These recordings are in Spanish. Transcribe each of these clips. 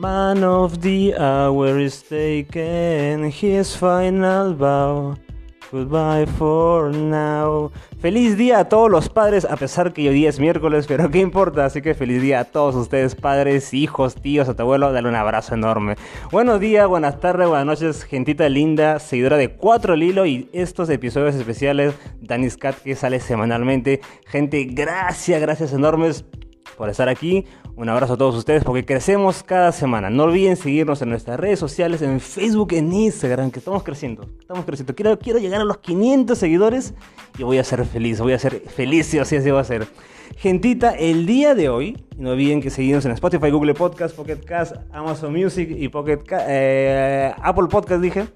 Man of the hour is taken, his final bow. Goodbye for now. Feliz día a todos los padres, a pesar que hoy día es miércoles, pero qué importa. Así que feliz día a todos ustedes, padres, hijos, tíos, a tu abuelo. Dale un abrazo enorme. Buenos días, buenas tardes, buenas noches, gentita linda, seguidora de Cuatro Lilo y estos episodios especiales, Danis Cat, que sale semanalmente. Gente, gracias, gracias enormes por estar aquí. Un abrazo a todos ustedes porque crecemos cada semana. No olviden seguirnos en nuestras redes sociales, en Facebook, en Instagram, que estamos creciendo. Estamos creciendo. Quiero, quiero llegar a los 500 seguidores y voy a ser feliz. Voy a ser feliz, sí, así, así va a ser. Gentita, el día de hoy, no olviden que seguimos en Spotify, Google Podcast, Pocket Cast, Amazon Music y Pocket eh, Apple Podcast, dije.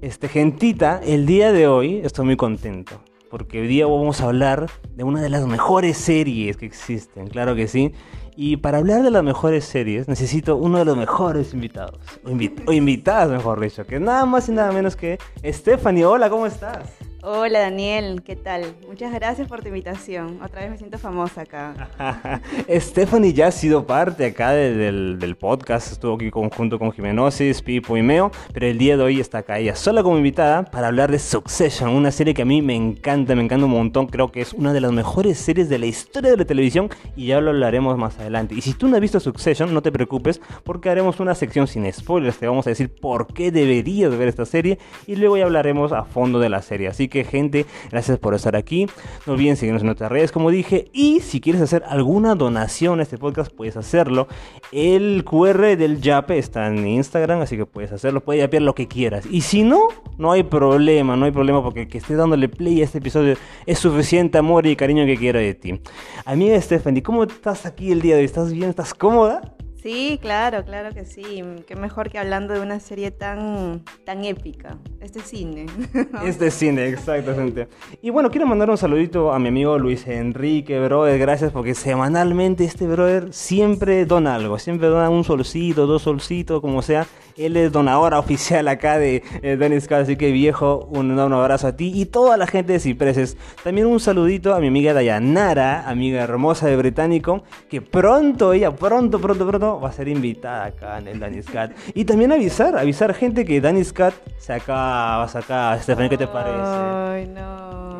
Este, gentita, el día de hoy estoy muy contento porque hoy día vamos a hablar de una de las mejores series que existen, claro que sí. Y para hablar de las mejores series necesito uno de los mejores invitados, o, invitadas mejor dicho, que nada más y nada menos que Stephanie. Hola, ¿cómo estás? Hola Daniel, ¿qué tal? Muchas gracias por tu invitación. Otra vez me siento famosa acá. Stephanie ya ha sido parte acá del, podcast, estuvo aquí junto con Jimenosis, Pipo y Meo, pero el día de hoy está acá ella sola como invitada para hablar de Succession, una serie que a mí me encanta, me encanta un montón, creo que es una de las mejores series de la historia de la televisión y ya lo hablaremos más adelante. Y si tú no has visto Succession, no te preocupes porque haremos una sección sin spoilers, te vamos a decir por qué deberías ver esta serie y luego ya hablaremos a fondo de la serie. Así que gente, gracias por estar aquí. No olviden seguirnos en nuestras redes, como dije. Y si quieres hacer alguna donación a este podcast, puedes hacerlo. El QR del Yape está en Instagram, así que puedes hacerlo. Puedes yapear lo que quieras. Y si no, no hay problema, no hay problema porque que estés dándole play a este episodio es suficiente amor y cariño que quiero de ti. Amiga Stephanie, ¿cómo estás aquí el día de hoy? ¿Estás bien? ¿Estás cómoda? Sí, claro, claro que sí. Qué mejor que hablando de una serie tan, tan épica. Este cine. este cine, exactamente. Y bueno, quiero mandar un saludito a mi amigo Luis Enrique, brother. Gracias porque semanalmente este brother siempre dona algo. Siempre dona un solcito, dos solcitos, como sea. Él es donadora oficial acá de eh, Dennis Car, así que viejo, un, un abrazo a ti y toda la gente de Cipreses. También un saludito a mi amiga Dayanara, amiga hermosa de Británico, que pronto, ella pronto, pronto, pronto va a ser invitada acá en el Danis Cat. Y también avisar, avisar gente que Danis Cat se acaba, va a sacar. Stephanie, ¿qué te parece? Ay, no.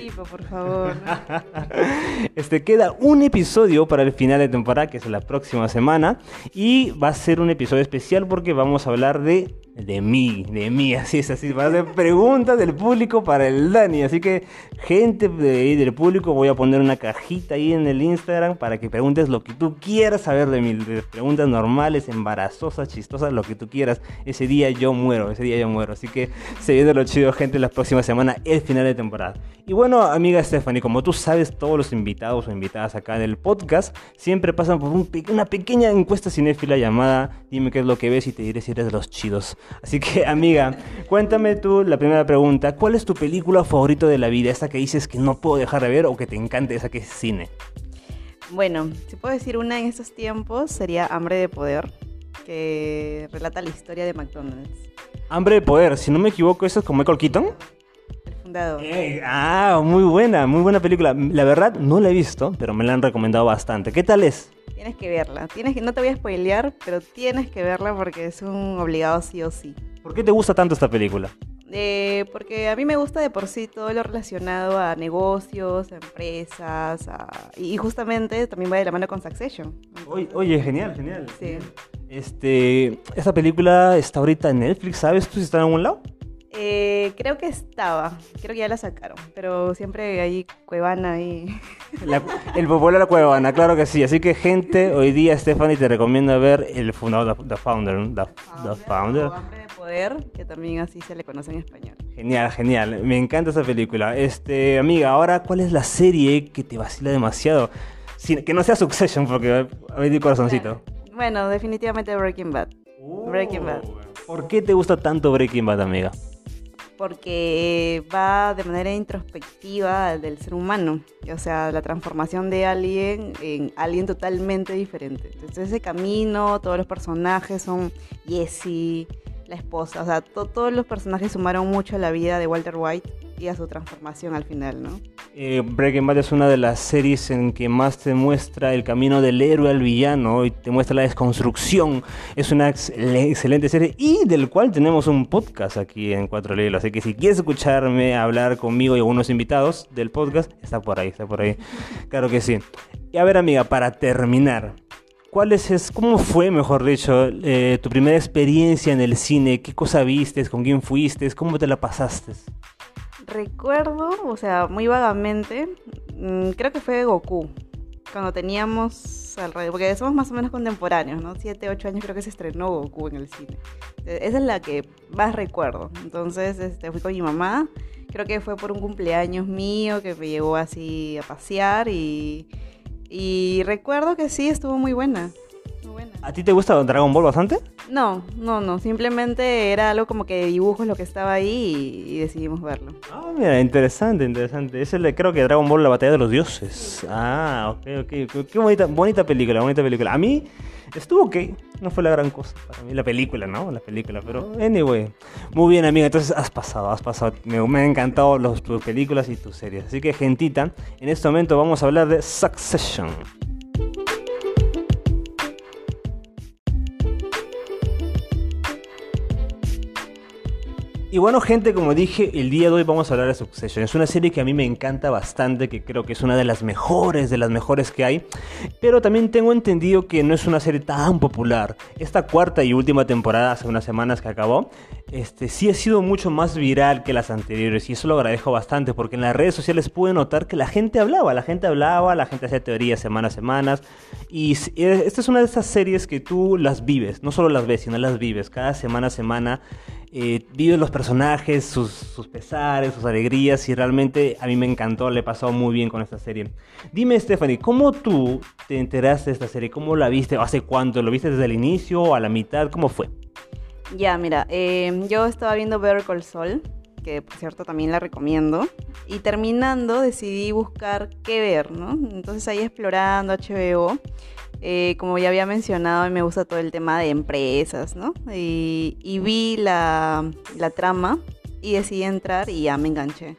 Pipo, por favor. Este queda un episodio para el final de temporada, que es la próxima semana. Y va a ser un episodio especial porque vamos a hablar de de mí, de mí, así es, así. Va a ser preguntas del público para el Dani. Así que, gente de, del público, voy a poner una cajita ahí en el Instagram para que preguntes lo que tú quieras saber de mí. preguntas normales, embarazosas, chistosas, lo que tú quieras. Ese día yo muero, ese día yo muero. Así que se viene lo chido, gente, la próxima semana, el final de temporada. Y bueno, amiga Stephanie, como tú sabes, todos los invitados o invitadas acá en el podcast siempre pasan por una pequeña encuesta cinéfila llamada Dime qué es lo que ves y te diré si eres de los chidos. Así que, amiga, cuéntame tú la primera pregunta. ¿Cuál es tu película favorita de la vida? Esa que dices que no puedo dejar de ver o que te encanta, esa que es cine. Bueno, si puedo decir una en estos tiempos, sería Hambre de Poder, que relata la historia de McDonald's. Hambre de Poder, si no me equivoco, ¿eso es con Michael Keaton? El fundador. ah, muy buena, muy buena película. La verdad, no la he visto, pero me la han recomendado bastante. ¿Qué tal es? Tienes que verla. Tienes que, no te voy a spoilear, pero tienes que verla porque es un obligado sí o sí. ¿Por qué te gusta tanto esta película? Eh, porque a mí me gusta de por sí todo lo relacionado a negocios, a empresas, y justamente también va de la mano con Succession. Oye, oye genial, genial. Sí. Este, esta película está ahorita en Netflix, ¿sabes tú si está en algún lado? Eh, creo que estaba, creo que ya la sacaron, pero siempre hay Cuevana ahí. el popular de la Cuevana, claro que sí. Así que, gente, hoy día Stephanie te recomienda ver el fundador, The, Founder. The, Founder. de Poder, que también así se le conoce en español. Genial, genial. Me encanta esa película. Este, amiga, ahora, ¿cuál es la serie que te vacila demasiado? que no sea Succession, porque a mi corazoncito. Bueno, definitivamente Breaking Bad. Breaking Bad. ¿Por qué te gusta tanto Breaking Bad, amiga? Porque va de manera introspectiva del ser humano, o sea, la transformación de alguien en alguien totalmente diferente. Entonces ese camino, todos los personajes son Jesse, la esposa, o sea, todos los personajes sumaron mucho a la vida de Walter White y a su transformación al final, ¿no? Eh, Breaking Bad es una de las series en que más te muestra el camino del héroe al villano y te muestra la desconstrucción. Es una ex excelente serie y del cual tenemos un podcast aquí en Cuatro Lelos. Así que si quieres escucharme hablar conmigo y algunos invitados del podcast, está por ahí, está por ahí. Claro que sí. Y a ver, amiga, para terminar, ¿Cuál es, cómo fue, mejor dicho, eh, tu primera experiencia en el cine? ¿Qué cosa viste? ¿Con quién fuiste? ¿Cómo te la pasaste? Recuerdo, o sea, muy vagamente, mm, creo que fue Goku, cuando teníamos alrededor, porque somos más o menos contemporáneos, ¿no? Siete, ocho años creo que se estrenó Goku en el cine. Eh, esa es la que más recuerdo. Entonces este, fui con mi mamá, creo que fue por un cumpleaños mío que me llevó así a pasear y y recuerdo que sí, estuvo muy buena. ¿A ti te gusta Dragon Ball bastante? No, no, no. Simplemente era algo como que de dibujos lo que estaba ahí y, decidimos verlo. Ah, mira, interesante, interesante. Es el de, creo que Dragon Ball, la batalla de los dioses. Ah, ok, ok. Qué bonita, bonita película, bonita película. A mí estuvo ok. No fue la gran cosa para mí la película, ¿no? La película, pero anyway. Muy bien, amiga. Entonces has pasado, has pasado. Me, me han encantado tus películas y tus series. Así que, gentita, en este momento vamos a hablar de Succession. Y bueno, gente, como dije, el día de hoy vamos a hablar de Succession. Es una serie que a mí me encanta bastante, que creo que es una de las mejores, de las mejores que hay. Pero también tengo entendido que no es una serie tan popular. Esta cuarta y última temporada, hace unas semanas que acabó, este, sí ha sido mucho más viral que las anteriores. Y eso lo agradezco bastante, porque en las redes sociales pude notar que la gente hablaba, la gente hablaba, la gente hacía teorías semanas a semanas. Y esta es una de esas series que tú las vives, no solo las ves, sino las vives cada semana a semana eh, vive los personajes, sus, pesares, sus alegrías y realmente a mí me encantó, le he pasado muy bien con esta serie. Dime Stephanie, ¿cómo tú te enteraste de esta serie? ¿Cómo la viste? ¿Hace cuánto? ¿Lo viste desde el inicio o a la mitad? ¿Cómo fue? Ya, mira, em, yo estaba viendo Better Call Saul, que por cierto también la recomiendo, y terminando decidí buscar qué ver, ¿no? Entonces ahí explorando HBO eh, como ya había mencionado, me gusta todo el tema de empresas, ¿no? Y, vi la, trama y decidí entrar y ya me enganché.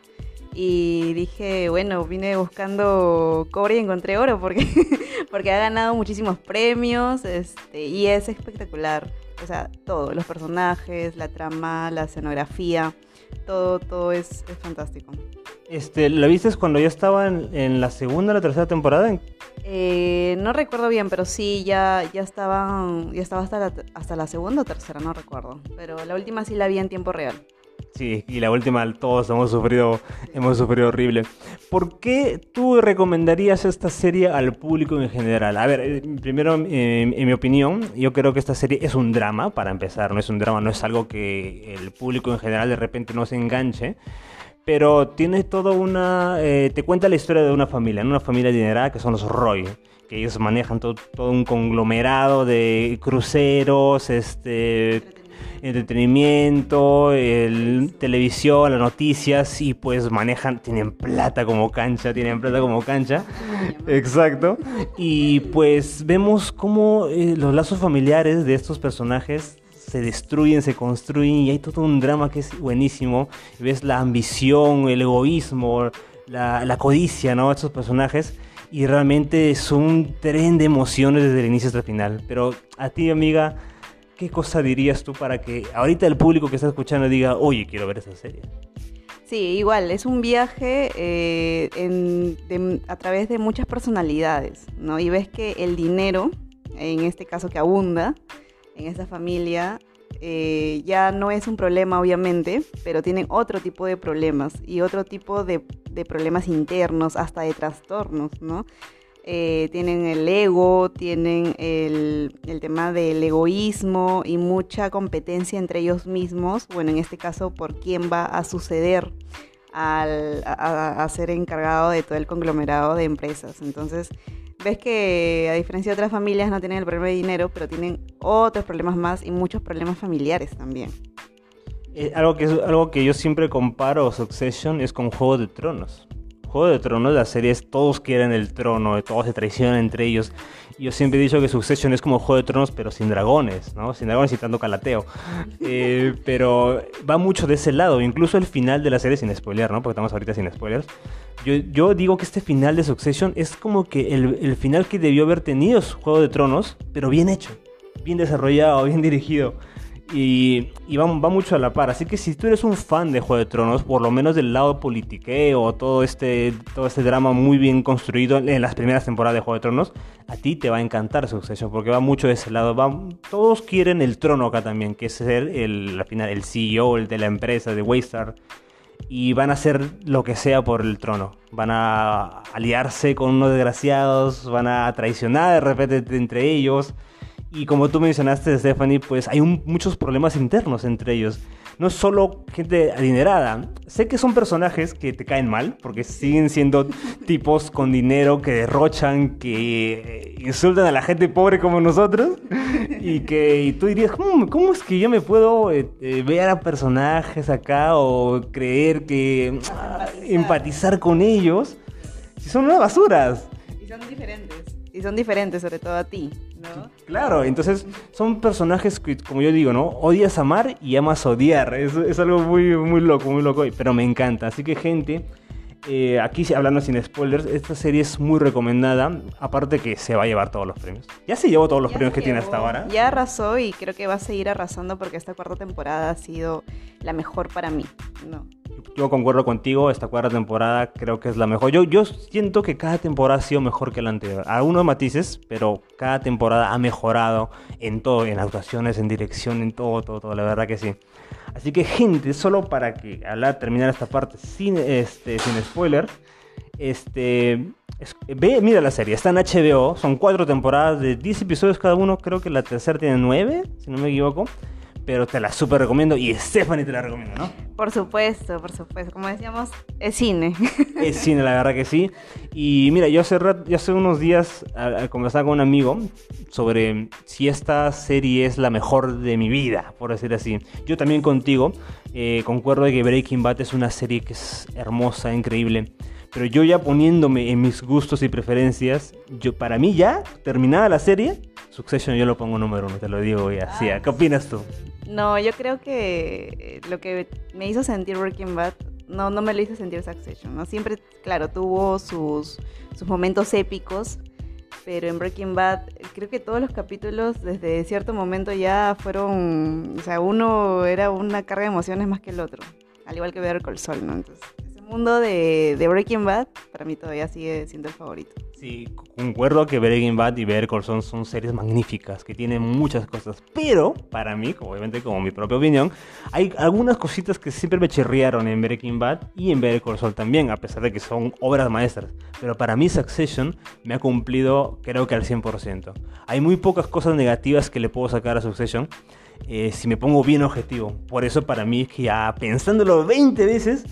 Y dije, bueno, vine buscando cobre y encontré oro porque, porque ha ganado muchísimos premios este, y es espectacular. O sea, todo, los personajes, la trama, la escenografía, todo, todo es, fantástico. Este, ¿La viste cuando ya estaba en, la segunda o la tercera temporada? Eh, no recuerdo bien, pero sí, ya, ya estaban, ya estaba hasta la, hasta la segunda o tercera, no recuerdo. Pero la última sí la vi en tiempo real. Sí, y la última todos hemos sufrido, hemos sufrido horrible. ¿Por qué tú recomendarías esta serie al público en general? A ver, eh, primero, en mi opinión, yo creo que esta serie es un drama, para empezar, no es un drama, no es algo que el público en general de repente no se enganche pero tiene toda una... Eh, te cuenta la historia de una familia, una familia adinerada que son los Roy, que ellos manejan todo, todo un conglomerado de cruceros, este entretenimiento, el, televisión, las noticias y pues manejan, tienen plata como cancha, tienen plata como cancha. Exacto. Y pues vemos cómo eh, los lazos familiares de estos personajes se destruyen, se construyen y hay todo un drama que es buenísimo. Ves la ambición, el egoísmo, la, la codicia, ¿no? Estos personajes y realmente es un tren de emociones desde el inicio hasta el final. Pero a ti, amiga, ¿qué cosa dirías tú para que ahorita el público que está escuchando diga, oye, quiero ver esa serie? Sí, igual, es un viaje eh, a través de muchas personalidades, ¿no? Y ves que el dinero, en este caso que abunda en esta familia, eh, ya no es un problema, obviamente, pero tienen otro tipo de problemas y otro tipo de, de problemas internos, hasta de trastornos, ¿no? Eh, tienen el ego, tienen el, tema del egoísmo y mucha competencia entre ellos mismos, bueno, en este caso por quién va a suceder al, a, ser encargado de todo el conglomerado de empresas. Entonces, ves que a diferencia de otras familias no tienen el problema de dinero, pero tienen otros problemas más y muchos problemas familiares también. Eh, algo, que algo que yo siempre comparo Succession es con Juego de Tronos. Juego de Tronos, las series, todos quieren el trono, todos se traicionan entre ellos. Yo siempre he dicho que Succession es como Juego de Tronos, pero sin dragones, ¿no? Sin dragones y tanto calateo. Eh, pero va mucho de ese lado, incluso el final de la serie sin spoiler, ¿no? Porque estamos ahorita sin spoilers. Yo, yo digo que este final de Succession es como que el, el final que debió haber tenido Juego de Tronos, pero bien hecho, bien desarrollado, bien dirigido. Y, va, mucho a la par. Así que si tú eres un fan de Juego de Tronos, por lo menos del lado politiqueo, todo este, todo este drama muy bien construido en las primeras temporadas de Juego de Tronos, a ti te va a encantar Succession, porque va mucho de ese lado. todos quieren el trono acá también, que es ser el, al final, el CEO el de la empresa, de Waystar. Y van a hacer lo que sea por el trono. Van a aliarse con unos desgraciados, van a traicionar de repente entre ellos y como tú mencionaste, Stephanie, pues hay muchos problemas internos entre ellos. No es solo gente adinerada. Sé que son personajes que te caen mal, porque siguen siendo tipos con dinero que derrochan, que insultan a la gente pobre como nosotros. Y que tú dirías, ¿cómo, es que yo me puedo eh, eh, ver a personajes acá o creer que ah, empatizar con ellos? Si son unas basuras. Y son diferentes. Y son diferentes, sobre todo a ti. Claro, entonces son personajes que, como yo digo, ¿no? Odias amar y amas odiar. Es, es algo muy, muy loco, muy loco, pero me encanta. Así que, gente, eh, aquí hablando sin spoilers, esta serie es muy recomendada. Aparte que se va a llevar todos los premios. Ya se llevó todos los premios que tiene hasta ahora. Ya arrasó y creo que va a seguir arrasando porque esta cuarta temporada ha sido la mejor para mí. No yo concuerdo contigo, esta cuarta temporada creo que es la mejor. Yo, yo siento que cada temporada ha sido mejor que la anterior. Algunos matices, pero cada temporada ha mejorado en todo, en actuaciones, en dirección, en todo, todo, todo, la verdad que sí. Así que gente, solo para que al terminar esta parte sin, este, sin spoiler, este, ve, mira la serie, está en HBO, son cuatro temporadas de 10 episodios cada uno, creo que la tercera tiene 9, si no me equivoco pero te la súper recomiendo y Stephanie te la recomiendo, ¿no? Por supuesto, por supuesto. Como decíamos, es cine. Es cine, la verdad que sí. Y mira, yo hace, hace unos días conversaba con un amigo sobre si esta serie es la mejor de mi vida, por decir así. Yo también contigo eh, concuerdo de que Breaking Bad es una serie que es hermosa, increíble. Pero yo ya poniéndome en mis gustos y preferencias, yo para mí ya, terminada la serie, Succession yo lo pongo número uno, te lo digo ya. Sí, ¿Qué opinas tú? No, yo creo que lo que me hizo sentir Breaking Bad no, no me lo hizo sentir Succession, ¿no? Siempre, claro, tuvo sus, sus momentos épicos, pero en Breaking Bad creo que todos los capítulos desde cierto momento ya fueron, o sea, uno era una carga de emociones más que el otro, al igual que ver el Sol, ¿no? Entonces, mundo de, Breaking Bad, para mí todavía sigue siendo el favorito. Sí, concuerdo que Breaking Bad y Better Call Saul son series magníficas, que tienen muchas cosas, pero para mí, obviamente como mi propia opinión, hay algunas cositas que siempre me chirriaron en Breaking Bad y en Better Call Saul también, a pesar de que son obras maestras. Pero para mí Succession me ha cumplido creo que al 100%. Hay muy pocas cosas negativas que le puedo sacar a Succession. Eh, si me pongo bien objetivo. Por eso para mí es que ya pensándolo 20 veces,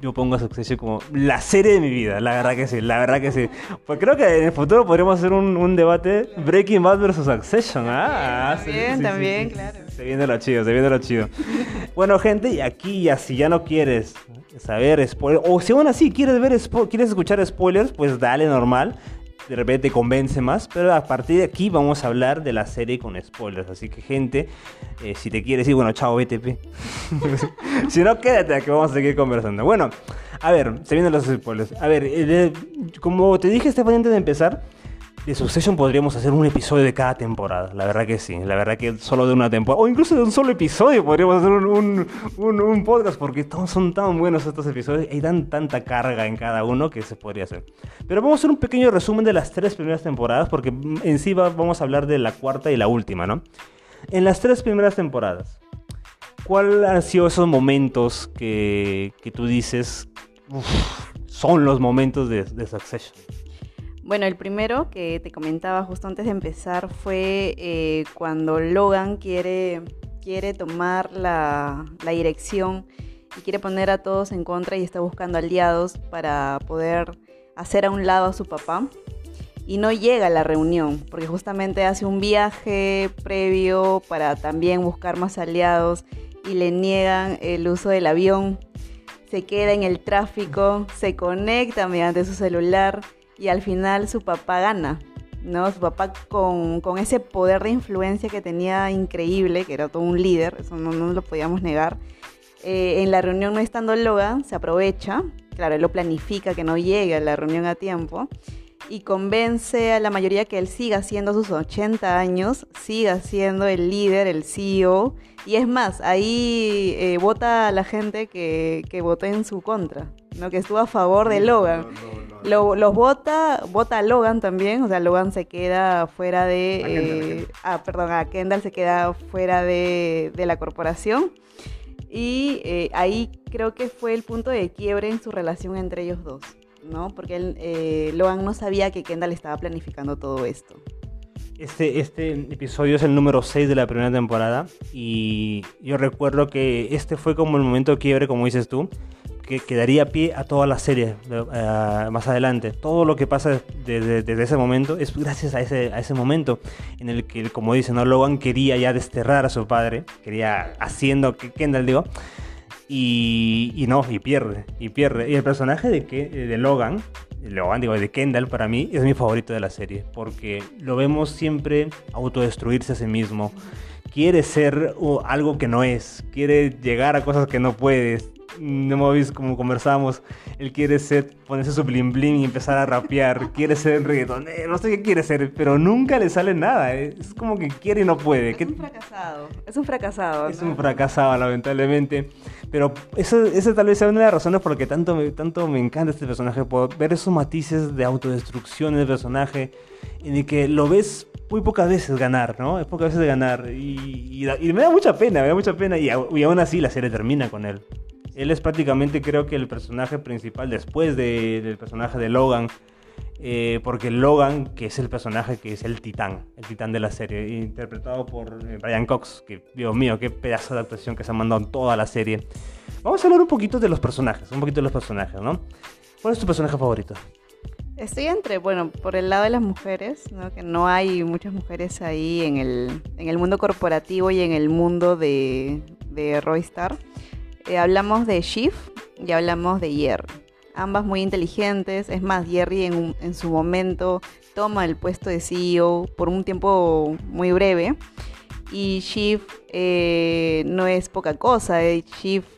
yo pongo a Succession como la serie de mi vida, la verdad que sí, la verdad que sí. Pues creo que en el futuro podríamos hacer un, debate Breaking Bad versus Succession. Ah, también, también, claro. Se viene lo chido, se viene lo chido. bueno, gente, y aquí ya si ya no quieres saber spoilers, o si aún así quieres ver quieres escuchar spoilers, pues dale normal de repente convence más, pero a partir de aquí vamos a hablar de la serie con spoilers. Así que, gente, eh, si te quieres ir, bueno, chao, BTP. si no, quédate, que vamos a seguir conversando. Bueno, a ver, se vienen los spoilers. A ver, eh, como te dije, Estefan, antes de empezar, de Succession podríamos hacer un episodio de cada temporada. La verdad que sí. La verdad que solo de una temporada. O incluso de un solo episodio podríamos hacer un, un, podcast. Porque todos son tan buenos estos episodios. Y dan tanta carga en cada uno que se podría hacer. Pero vamos a hacer un pequeño resumen de las tres primeras temporadas. Porque en sí vamos a hablar de la cuarta y la última, ¿no? En las tres primeras temporadas. ¿Cuáles han sido esos momentos que, que tú dices son los momentos de Succession? Bueno, el primero que te comentaba justo antes de empezar fue eh, cuando Logan quiere, quiere tomar la, dirección y quiere poner a todos en contra y está buscando aliados para poder hacer a un lado a su papá. Y no llega a la reunión, porque justamente hace un viaje previo para también buscar más aliados y le niegan el uso del avión se queda en el tráfico, se conecta mediante su celular y al final su papá gana. ¿no? Su papá con, ese poder de influencia que tenía increíble, que era todo un líder, eso no, no lo podíamos negar. Eh, en la reunión no estando Logan, se aprovecha, claro, él lo planifica que no llegue a la reunión a tiempo y convence a la mayoría que él siga siendo sus 80 años, siga siendo el líder, el CEO. Y es más, ahí eh, vota a la gente que, que votó en su contra, ¿no? que estuvo a favor de Logan. los vota, vota a Logan también, o sea, Logan se queda fuera de... Eh, ah, perdón, a Kendall se queda fuera de, de la corporación. Y eh, ahí creo que fue el punto de quiebre en su relación entre ellos dos. ¿no? Porque él, eh, Logan no sabía que Kendall estaba planificando todo esto. Este, este episodio es el número 6 de la primera temporada y yo recuerdo que este fue como el momento de quiebre, como dices tú, que, que daría pie a toda la serie eh, más adelante. Todo lo que pasa desde, ese momento es gracias a ese, a ese momento en el que, como dicen, ¿no? Logan quería ya desterrar a su padre, quería haciendo que Kendall, digo, y, no, y pierde, y pierde. Y el personaje de, que, de Logan, Logan, digo, de Kendall, para mí es mi favorito de la serie, porque lo vemos siempre autodestruirse a sí mismo. Quiere ser algo que no es, quiere llegar a cosas que no puedes, no me como conversamos, él quiere ser, ponerse su bling bling y empezar a rapear, quiere ser reggaetonero, no sé qué quiere ser, pero nunca le sale nada, eh. es como que quiere y no puede. Es un fracasado, es un fracasado. Es un fracasado, lamentablemente, pero eso, esa tal vez sea una de las razones por las que tanto, tanto me encanta este personaje, por ver esos matices de autodestrucción del personaje, en el que lo ves muy pocas veces ganar, ¿no? Es pocas veces ganar. Y, me da mucha pena, me da mucha pena. Y, y, aún así la serie termina con él. Él es prácticamente creo que el personaje principal después del personaje de Logan. Eh, porque Logan, que es el personaje que es el titán, el titán de la serie, interpretado por eh, Brian Cox, que Dios mío, qué pedazo de actuación que se ha mandado en toda la serie. Vamos a hablar un poquito de los personajes, un poquito de los personajes, ¿no? ¿Cuál es tu personaje favorito? Estoy entre, bueno, por el lado de las mujeres, ¿no? que no hay muchas mujeres ahí en el, en el mundo corporativo y en el mundo de, de Roystar. Eh, hablamos de Shift y hablamos de Jerry. Ambas muy inteligentes. Es más, Jerry en, su momento toma el puesto de CEO por un tiempo muy breve. Y Shift eh, no es poca cosa. Eh, Shift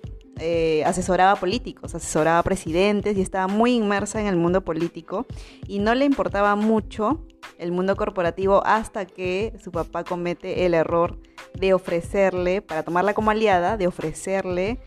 asesoraba políticos, asesoraba presidentes y estaba muy inmersa en el mundo político y no le importaba mucho el mundo corporativo hasta que su papá comete el error de ofrecerle, para tomarla como aliada, de ofrecerle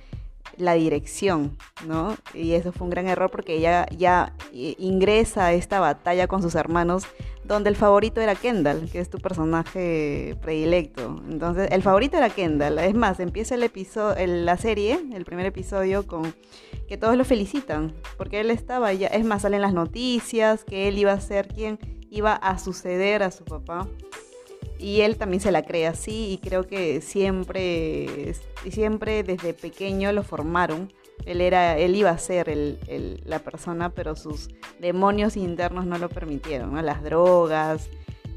la dirección, ¿no? Y eso fue un gran error porque ella ya ingresa a esta batalla con sus hermanos donde el favorito era Kendall, que es tu personaje predilecto. Entonces, el favorito era Kendall. Es más, empieza el episodio, la serie, el primer episodio, con que todos lo felicitan, porque él estaba ya, es más, salen las noticias, que él iba a ser quien iba a suceder a su papá y él también se la cree así y creo que siempre, siempre desde pequeño lo formaron. Él, era, él iba a ser la persona, pero sus demonios internos no lo permitieron. Las drogas,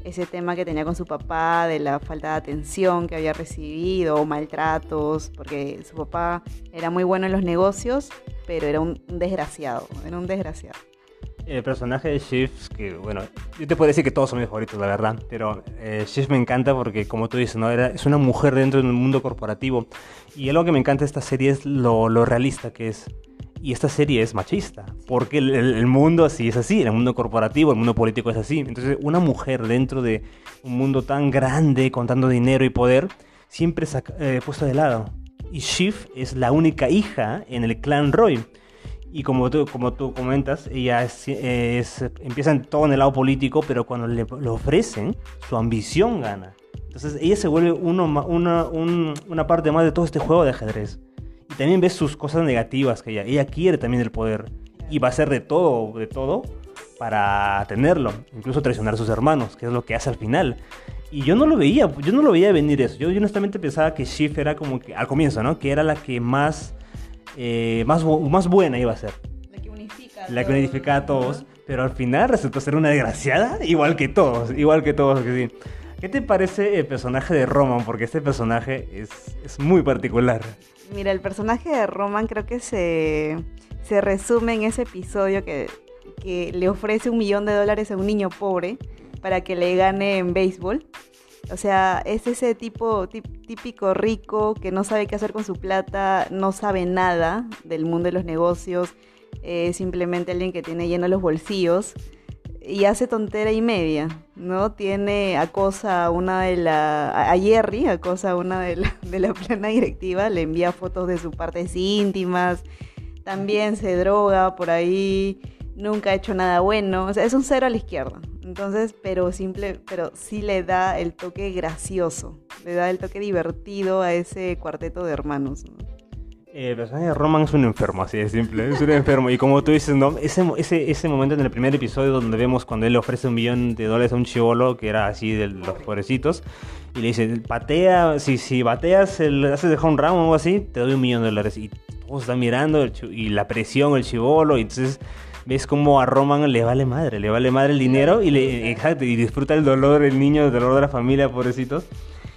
ese tema que tenía con su papá, de la falta de atención que había recibido, maltratos, porque su papá era muy bueno en los negocios, pero era un desgraciado, era un desgraciado. El personaje de Shift, que bueno, yo te puedo decir que todos son mis favoritos, la verdad, pero eh, Shift me encanta porque, como tú dices, ¿no? Era, es una mujer dentro del mundo corporativo. Y algo que me encanta de esta serie es lo, lo realista que es. Y esta serie es machista, porque el, el, mundo así es así, el mundo corporativo, el mundo político es así. Entonces, una mujer dentro de un mundo tan grande, con tanto dinero y poder, siempre es eh, puesta de lado. Y Shift es la única hija en el clan Roy. Y como tú, como tú comentas, ella es, empieza en todo en el lado político, pero cuando le, ofrecen, su ambición gana. Entonces ella se vuelve uno, una, una parte más de todo este juego de ajedrez. Y también ves sus cosas negativas que ella, ella quiere también el poder. Y va a hacer de todo, de todo, para tenerlo. Incluso traicionar a sus hermanos, que es lo que hace al final. Y yo no lo veía, yo no lo veía venir eso. Yo, yo honestamente pensaba que Shift era como que, al comienzo, ¿no? Que era la que más eh, más, más buena iba a ser. La que unifica. La que unifica a todos. Pero al final resultó ser una desgraciada, igual que todos, igual que todos. Que sí. ¿Qué te parece el personaje de Roman? Porque este personaje es, es muy particular. Mira, el personaje de Roman creo que se, se resume en ese episodio que, que le ofrece un millón de dólares a un niño pobre para que le gane en béisbol. O sea, es ese tipo típico rico que no sabe qué hacer con su plata, no sabe nada del mundo de los negocios, es simplemente alguien que tiene lleno los bolsillos y hace tontera y media, ¿no? Tiene, acosa a una de la, a Jerry, acosa a una de la, de la plana directiva, le envía fotos de sus partes íntimas, también se droga por ahí, nunca ha hecho nada bueno, o sea, es un cero a la izquierda. Entonces, pero simple, pero sí le da el toque gracioso, le da el toque divertido a ese cuarteto de hermanos. Eh, el personaje de Roman es un enfermo, así de simple, es un enfermo. Y como tú dices, ¿no? ese, ese, ese momento en el primer episodio donde vemos cuando él le ofrece un millón de dólares a un chivolo, que era así de los pobrecitos, y le dice, patea, si, si bateas, el, haces de home run o algo así, te doy un millón de dólares. Y todos están mirando, y la presión, el chivolo, y entonces ves como a Roman le vale madre, le vale madre el dinero y, le, exacto, y disfruta el dolor, el niño, el dolor de la familia, pobrecitos.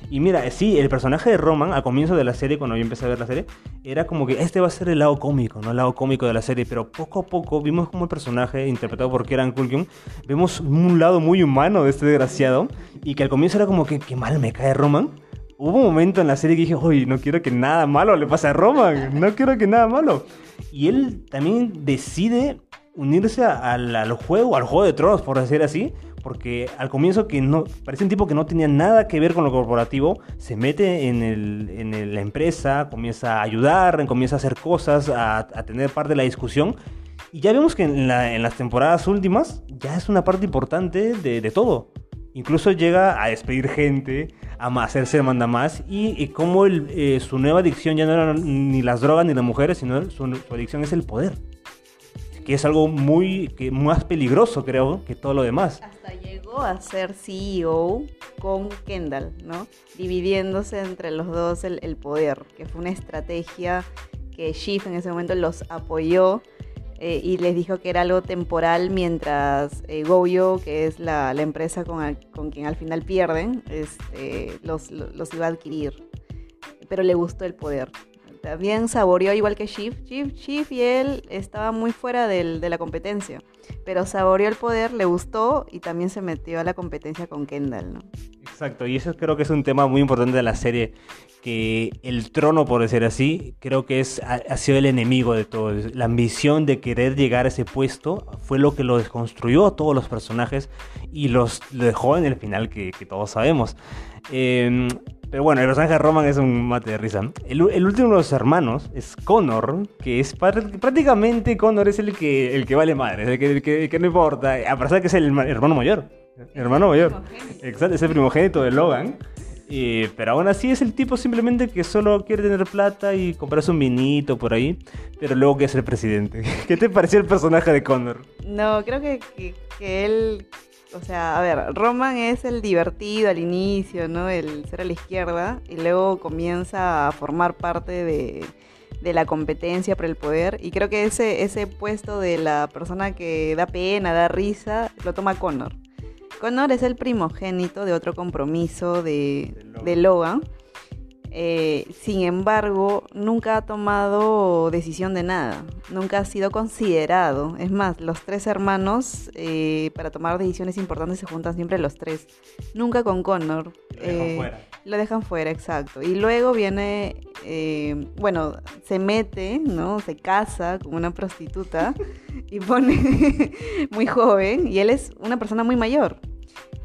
Y mira, sí, el personaje de Roman, al comienzo de la serie, cuando yo empecé a ver la serie, era como que este va a ser el lado cómico, ¿no? El lado cómico de la serie, pero poco a poco vimos como el personaje, interpretado por Kieran Culkin, vemos un lado muy humano de este desgraciado, y que al comienzo era como que, qué mal me cae Roman. Hubo un momento en la serie que dije, oye, no quiero que nada malo le pase a Roman, no quiero que nada malo. Y él también decide unirse al, juego, al juego de tronos, por decir así, porque al comienzo que no parece un tipo que no tenía nada que ver con lo corporativo, se mete en, la empresa, comienza a ayudar, comienza a hacer cosas, a, tener parte de la discusión. Y ya vemos que en, las temporadas últimas ya es una parte importante de, todo. Incluso llega a despedir gente, a hacerse manda más. Y, como eh, su nueva adicción ya no era ni las drogas ni las mujeres, sino su adicción es el poder que es algo muy que más peligroso, creo, que todo lo demás. Hasta llegó a ser CEO con Kendall, ¿no? Dividiéndose entre los dos el, poder, que fue una estrategia que Schiff en ese momento los apoyó eh, y les dijo que era algo temporal mientras eh, Goyo, que es la, empresa con, con, quien al final pierden, este, los, los iba a adquirir. Pero le gustó el poder bien saboreó igual que Shift. Shift, y él estaban muy fuera del, de la competencia, pero saboreó el poder, le gustó y también se metió a la competencia con Kendall, ¿no? Exacto, y eso creo que es un tema muy importante de la serie, que el trono, por decir así, creo que es, ha, sido el enemigo de todo. La ambición de querer llegar a ese puesto fue lo que lo desconstruyó a todos los personajes y los dejó en el final que, todos sabemos. Eh, pero bueno, el personaje de Roman es un mate de risa. El, último de los hermanos es Connor, que es prácticamente Connor es el que, el que vale madre, el que, que, no importa, a pesar de que es el hermano mayor. hermano mayor. Exacto, es el primogénito de Logan. pero aún así es el tipo simplemente que solo quiere tener plata y comprarse un vinito por ahí, pero luego quiere ser presidente. ¿Qué te pareció el personaje de Connor? No, creo que, que él o sea, a ver, Roman es el divertido al inicio, ¿no? El ser a la izquierda, y luego comienza a formar parte de, la competencia por el poder. Y creo que ese, ese puesto de la persona que da pena, da risa, lo toma Connor. Connor es el primogénito de otro compromiso de, de Logan eh, sin embargo, nunca ha tomado decisión de nada, nunca ha sido considerado. Es más, los tres hermanos eh, para tomar decisiones importantes se juntan siempre los tres, nunca con Connor. Lo dejan eh, fuera. Lo dejan fuera, exacto. Y luego viene, bueno, se mete, ¿no? Se casa con una prostituta y pone muy joven, y él es una persona muy mayor.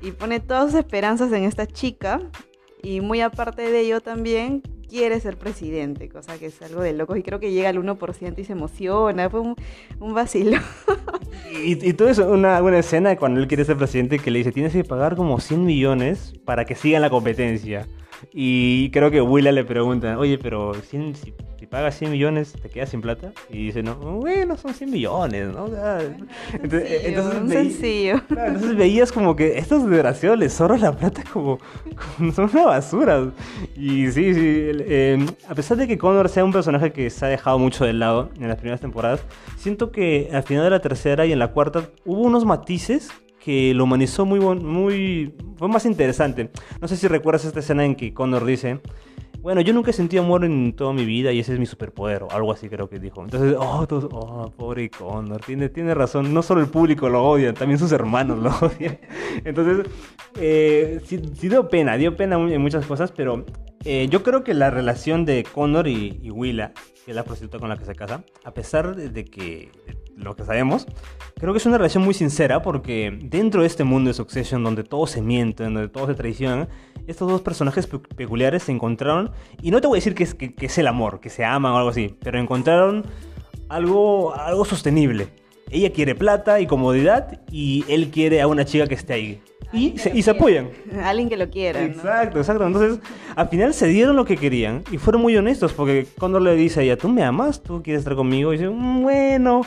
Y pone todas sus esperanzas en esta chica y muy aparte de ello también quiere ser presidente, cosa que es algo de locos. Y creo que llega al 1% y se emociona. Fue un, vacilo. Y, y todo eso, una, una escena cuando él quiere ser presidente que le dice, tienes que pagar como 100 millones para que siga la competencia. Y creo que Willa le pregunta, oye, pero si, si, pagas 100 millones, ¿te quedas sin plata? Y dice, no, bueno, son 100 millones, ¿no? entonces, entonces, entonces, veías como que estos desgraciados les sobran la plata como, son una basura. Y sí, sí, eh, a pesar de que Connor sea un personaje que se ha dejado mucho de lado en las primeras temporadas, siento que al final de la tercera y en la cuarta hubo unos matices que lo humanizó muy, muy, fue más interesante. No sé si recuerdas esta escena en que Connor dice, bueno, yo nunca he sentido amor en toda mi vida y ese es mi superpoder, o algo así creo que dijo. Entonces, oh, oh pobre Connor, tiene, tiene razón, no solo el público lo odia, también sus hermanos lo odian. Entonces, eh, sí, dio pena, dio pena en muchas cosas, pero eh, yo creo que la relación de Connor y, Willa, que es la prostituta con la que se casa, a pesar de que lo que sabemos, creo que es una relación muy sincera porque dentro de este mundo de Succession, donde todos se mienten, donde todos se traicionan, estos dos personajes peculiares se encontraron, y no te voy a decir que es, que, es el amor, que se aman o algo así, pero encontraron algo, algo sostenible. Ella quiere plata y comodidad y él quiere a una chica que esté ahí. Y se, y se, apoyan. Alguien que lo quiera. Exacto, exacto. Entonces, al final se dieron lo que querían y fueron muy honestos porque cuando le dice a ella, ¿tú me amas? ¿Tú quieres estar conmigo? Y dice, mm, bueno,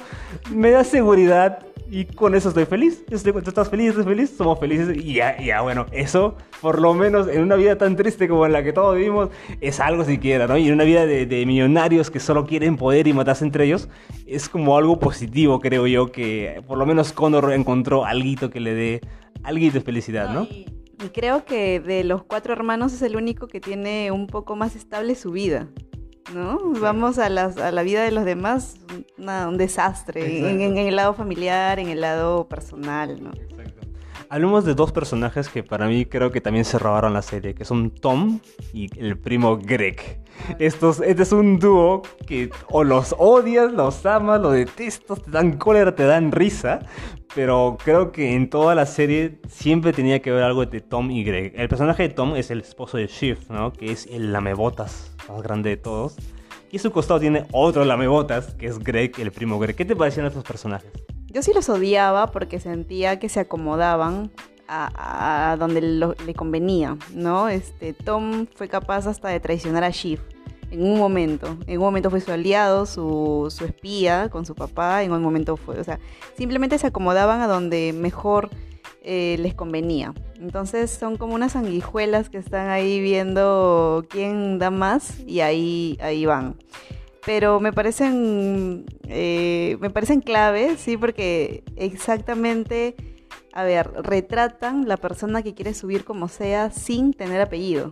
me da seguridad y con eso estoy feliz. Estoy, ¿Tú estás feliz? ¿Estás feliz? Somos felices. Y ya, ya, bueno, eso, por lo menos en una vida tan triste como en la que todos vivimos, es algo siquiera, ¿no? Y en una vida de, de millonarios que solo quieren poder y matarse entre ellos, es como algo positivo, creo yo, que por lo menos Condor encontró algo que le dé algo de felicidad, ¿no? Y, y creo que de los cuatro hermanos es el único que tiene un poco más estable su vida. ¿no? Vamos a, a, la vida de los demás, un desastre, en, el lado familiar, en el lado personal, ¿no? Hablemos de dos personajes que para mí creo que también se robaron la serie, que son Tom y el primo Greg. Estos, este es un dúo que o los odias, los amas, los detestas, te dan cólera, te dan risa, pero creo que en toda la serie siempre tenía que ver algo de Tom y Greg. El personaje de Tom es el esposo de Shiv, ¿no? Que es el lamebotas más grande de todos. Y a su costado tiene otro lamebotas, que es Greg, el primo Greg. ¿Qué te parecían estos personajes? Yo sí los odiaba porque sentía que se acomodaban a, donde le convenía, ¿no? Este, Tom fue capaz hasta de traicionar a Shiv en un momento. En un momento fue su aliado, su, su, espía con su papá, en un momento fue, o sea, simplemente se acomodaban a donde mejor eh, les convenía. Entonces son como unas sanguijuelas que están ahí viendo quién da más y ahí, ahí van pero me parecen, eh, me parecen claves, sí, porque exactamente, a ver, retratan la persona que quiere subir como sea sin tener apellido,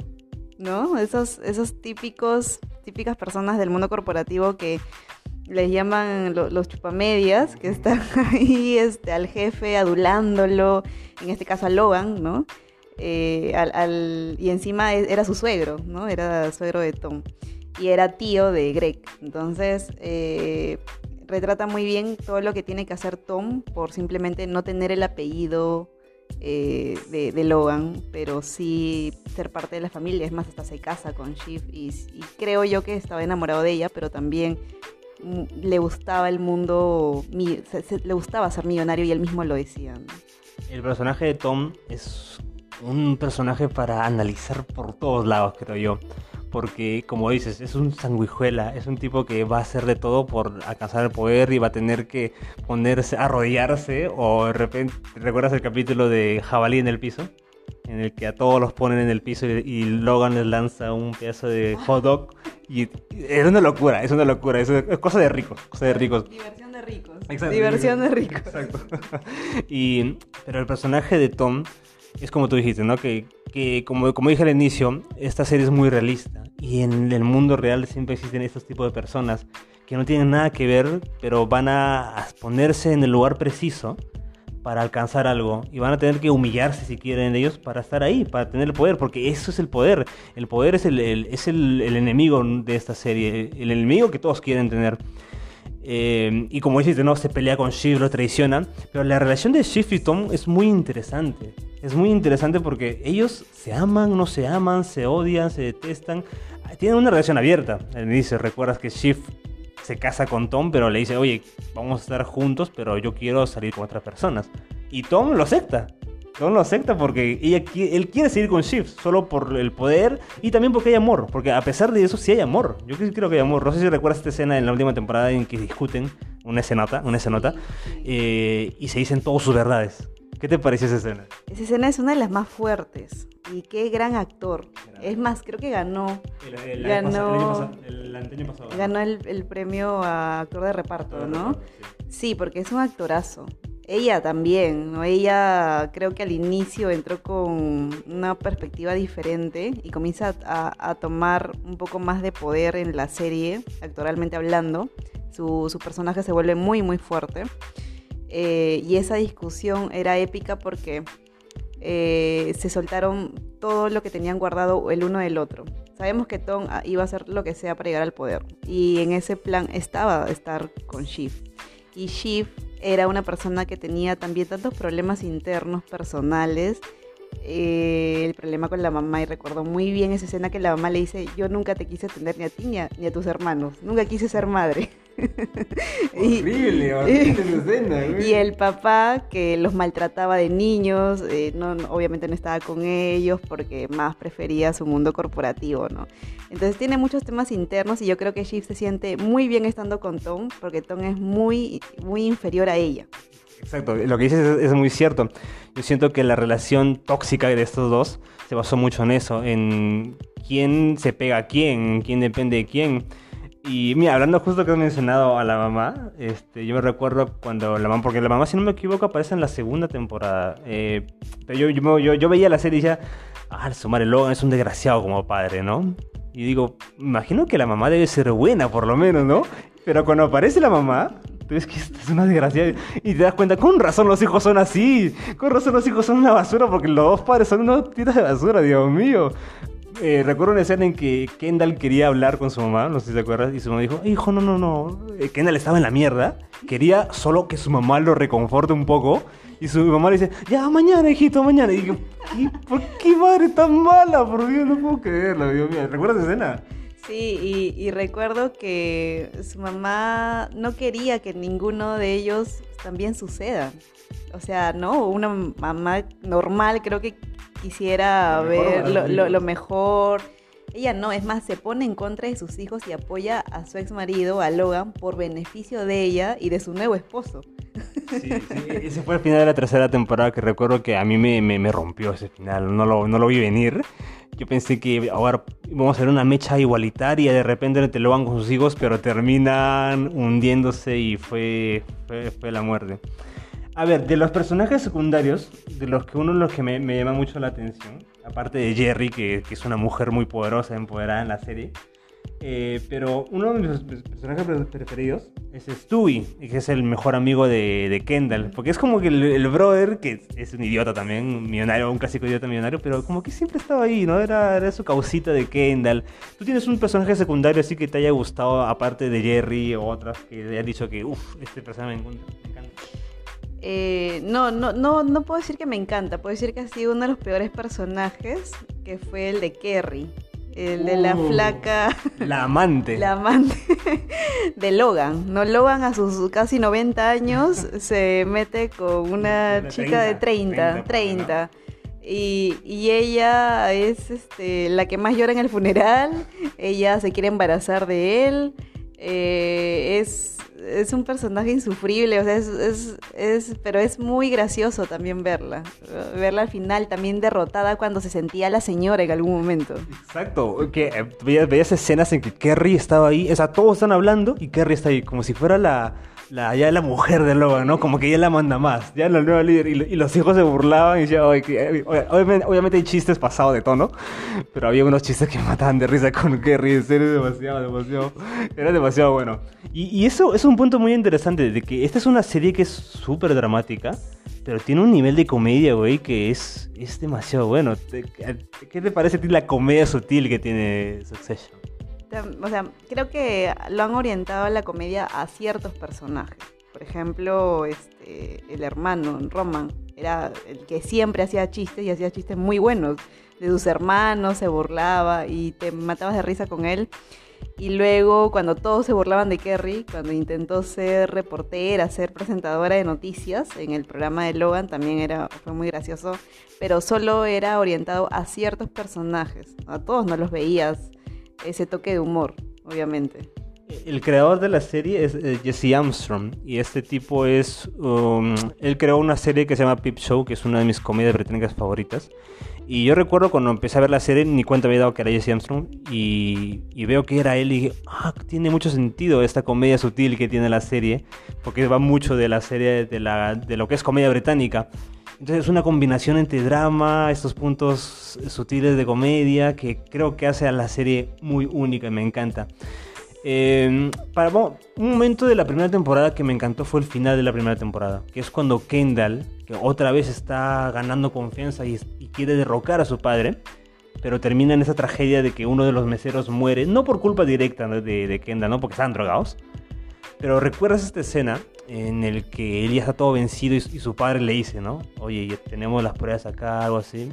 ¿no? Esos, esos típicos, típicas personas del mundo corporativo que les llaman los chupamedias, que están ahí este, al jefe adulándolo, en este caso a Logan, ¿no? Eh, al, y encima e, era su suegro, ¿no? Era suegro de Tom y era tío de Greg. Entonces, eh, retrata muy bien todo lo que tiene que hacer Tom por simplemente no tener el apellido eh, de, Logan, pero sí ser parte de la familia. Es más, hasta se casa con Shiv y, creo yo que estaba enamorado de ella, pero también le gustaba el mundo, le gustaba ser millonario y él mismo lo decía. El personaje de Tom es un personaje para analizar por todos lados, creo yo porque como dices, es un sanguijuela, es un tipo que va a hacer de todo por alcanzar el poder y va a tener que ponerse, arrodillarse o de repente, ¿recuerdas el capítulo de Jabalí en el piso? En el que a todos los ponen en el piso y, Logan les lanza un pedazo de hot dog y, es una locura, es una locura, es, cosa de ricos, cosa de ricos. Diversión de ricos. Diversión de ricos. Exacto. y, pero el personaje de Tom es como tú dijiste, ¿no? Que, que como, como dije al inicio, esta serie es muy realista. Y en el mundo real siempre existen estos tipos de personas que no tienen nada que ver, pero van a ponerse en el lugar preciso para alcanzar algo y van a tener que humillarse si quieren ellos para estar ahí, para tener el poder, porque eso es el poder. El poder es el, es el, el enemigo de esta serie, el enemigo que todos quieren tener. Eh, y como dices, no se pelea con Shiv, lo traiciona. Pero la relación de Shiv y Tom es muy interesante. Es muy interesante porque ellos se aman, no se aman, se odian, se detestan. Tienen una relación abierta. Él dice, recuerdas que Shiv se casa con Tom, pero le dice, oye, vamos a estar juntos, pero yo quiero salir con otras personas. Y Tom lo acepta. No lo acepta porque ella, él quiere seguir con Shift solo por el poder y también porque hay amor. Porque a pesar de eso, sí hay amor. Yo creo que hay amor. No sé si recuerdas esta escena en la última temporada en que discuten una escenota, una escenota eh, y se dicen todas sus verdades. ¿Qué te pareció esa escena? Esa escena es una de las más fuertes. Y qué gran actor. Es más, creo que ganó. El, ganó, el, año pasado. Ganó el, premio a actor de reparto, ¿no? sí. porque es un actorazo. Ella también, ¿no? Ella creo que al inicio entró con una perspectiva diferente y comienza a, tomar un poco más de poder en la serie, actoralmente hablando. Su, personaje se vuelve muy, muy fuerte. Eh, y esa discusión era épica porque eh, se soltaron todo lo que tenían guardado el uno del otro. Sabemos que Tom ah, iba a hacer lo que sea para llegar al poder. Y en ese plan estaba estar con Shiv. Y Shiv era una persona que tenía también tantos problemas internos, personales, eh, el problema con la mamá y recuerdo muy bien esa escena que la mamá le dice, yo nunca te quise atender ni a ti ni a, tus hermanos, nunca quise ser madre. horrible, horrible escena. Y el papá que los maltrataba de niños, eh, no, obviamente no estaba con ellos porque más prefería su mundo corporativo, ¿no? Entonces tiene muchos temas internos y yo creo que Shiv se siente muy bien estando con Tom porque Tom es muy, muy inferior a ella. Exacto, lo que dices es, muy cierto. Yo siento que la relación tóxica de estos dos se basó mucho en eso, en quién se pega a quién, quién depende de quién. Y mira, hablando justo que has mencionado a la mamá, este, yo me recuerdo cuando la mamá, porque la mamá, si no me equivoco, aparece en la segunda temporada. Eh, pero yo, yo, yo, veía la serie y decía, ah, su madre Logan es un desgraciado como padre, ¿no? Y digo, imagino que la mamá debe ser buena, por lo menos, ¿no? Pero cuando aparece la mamá, es que esta es una desgracia. Y te das cuenta, con razón los hijos son así. Con razón los hijos son una basura porque los dos padres son unos tiras de basura, Dios mío. Eh, recuerdo una escena en que Kendall quería hablar con su mamá, no sé si te acuerdas, y su mamá dijo, hijo, no, no, no. Eh, Kendall estaba en la mierda, quería solo que su mamá lo reconforte un poco, y su mamá le dice, ya, mañana, hijito, mañana. Y yo, ¿por qué madre tan mala? Por Dios, no puedo creerlo, Dios mío. ¿Recuerdas esa escena? Sí, y, recuerdo que su mamá no quería que ninguno de ellos también suceda. O sea, ¿no? Una mamá normal creo que quisiera ver lo, mejor. Ella no, es más, se pone en contra de sus hijos y apoya a su ex marido, a Logan, por beneficio de ella y de su nuevo esposo. Sí, sí, ese fue el final de la tercera temporada que recuerdo que a mí me, me, rompió ese final, no lo, no lo vi venir. Yo pensé que ahora vamos a hacer una mecha igualitaria, de repente te lo van con sus hijos, pero terminan hundiéndose y fue, fue, la muerte. A ver, de los personajes secundarios, de los que uno de los que me, me llama mucho la atención, aparte de Jerry, que, que, es una mujer muy poderosa, empoderada en la serie, eh, pero uno de mis personajes preferidos es Stewie, que es el mejor amigo de, Kendall. Porque es como que el, brother, que es un idiota también, un millonario, un clásico idiota millonario, pero como que siempre estaba ahí, ¿no? Era, era su causita de Kendall. ¿Tú tienes un personaje secundario así que te haya gustado, aparte de Jerry o otras, que te hayas dicho que, uff, este personaje me encanta? Eh, no, no, no, no puedo decir que me encanta, puedo decir que ha sido uno de los peores personajes, que fue el de Kerry. El de la uh, flaca. La amante. La amante de Logan. No, Logan a sus casi 90 años se mete con una chica de 30. 30. Y, y, ella es este, la que más llora en el funeral. Ella se quiere embarazar de él. Eh, es es un personaje insufrible, o sea, es, es, pero es muy gracioso también verla. Verla al final también derrotada cuando se sentía la señora en algún momento. Exacto, que eh, veías, escenas en que Kerry estaba ahí, o sea, todos están hablando y Kerry está ahí, como si fuera la, la, ya la mujer de Logan, ¿no? Como que ella la manda más, ya la nueva líder. Y, los hijos se burlaban y decían, eh, obviamente, hay chistes pasados de tono, pero había unos chistes que mataban de risa con Kerry, en demasiado, demasiado, era demasiado bueno. Y, y eso es un punto muy interesante, de que esta es una serie que es súper dramática, pero tiene un nivel de comedia, güey, que es, es demasiado bueno. ¿Qué te parece a ti la comedia sutil que tiene Succession? O sea, creo que lo han orientado a la comedia a ciertos personajes. Por ejemplo, este, el hermano, Roman, era el que siempre hacía chistes y hacía chistes muy buenos. De sus hermanos se burlaba y te matabas de risa con él. Y luego, cuando todos se burlaban de Kerry, cuando intentó ser reportera, ser presentadora de noticias en el programa de Logan, también era, fue muy gracioso, pero solo era orientado a ciertos personajes. A todos no los veías ese toque de humor, obviamente. el creador de la serie es eh, Jesse Armstrong. Y este tipo es. um, él creó una serie que se llama Peep Show, que es una de mis comedias británicas favoritas. Y yo recuerdo cuando empecé a ver la serie, ni cuenta había dado que era Jesse Armstrong. Y, y veo que era él y dije, ah, tiene mucho sentido esta comedia sutil que tiene la serie. Porque va mucho de la serie, de, la, de lo que es comedia británica. Entonces es una combinación entre drama, estos puntos sutiles de comedia, que creo que hace a la serie muy única y me encanta. Eh, para, un momento de la primera temporada que me encantó fue el final de la primera temporada, que es cuando Kendall, que otra vez está ganando confianza y, quiere derrocar a su padre, pero termina en esa tragedia de que uno de los meseros muere, no por culpa directa de Kendall, ¿no? porque estaban drogados. Pero recuerdas esta escena en el que él ya está todo vencido y, y su padre le dice, ¿no? Oye, ya tenemos las pruebas acá, algo así.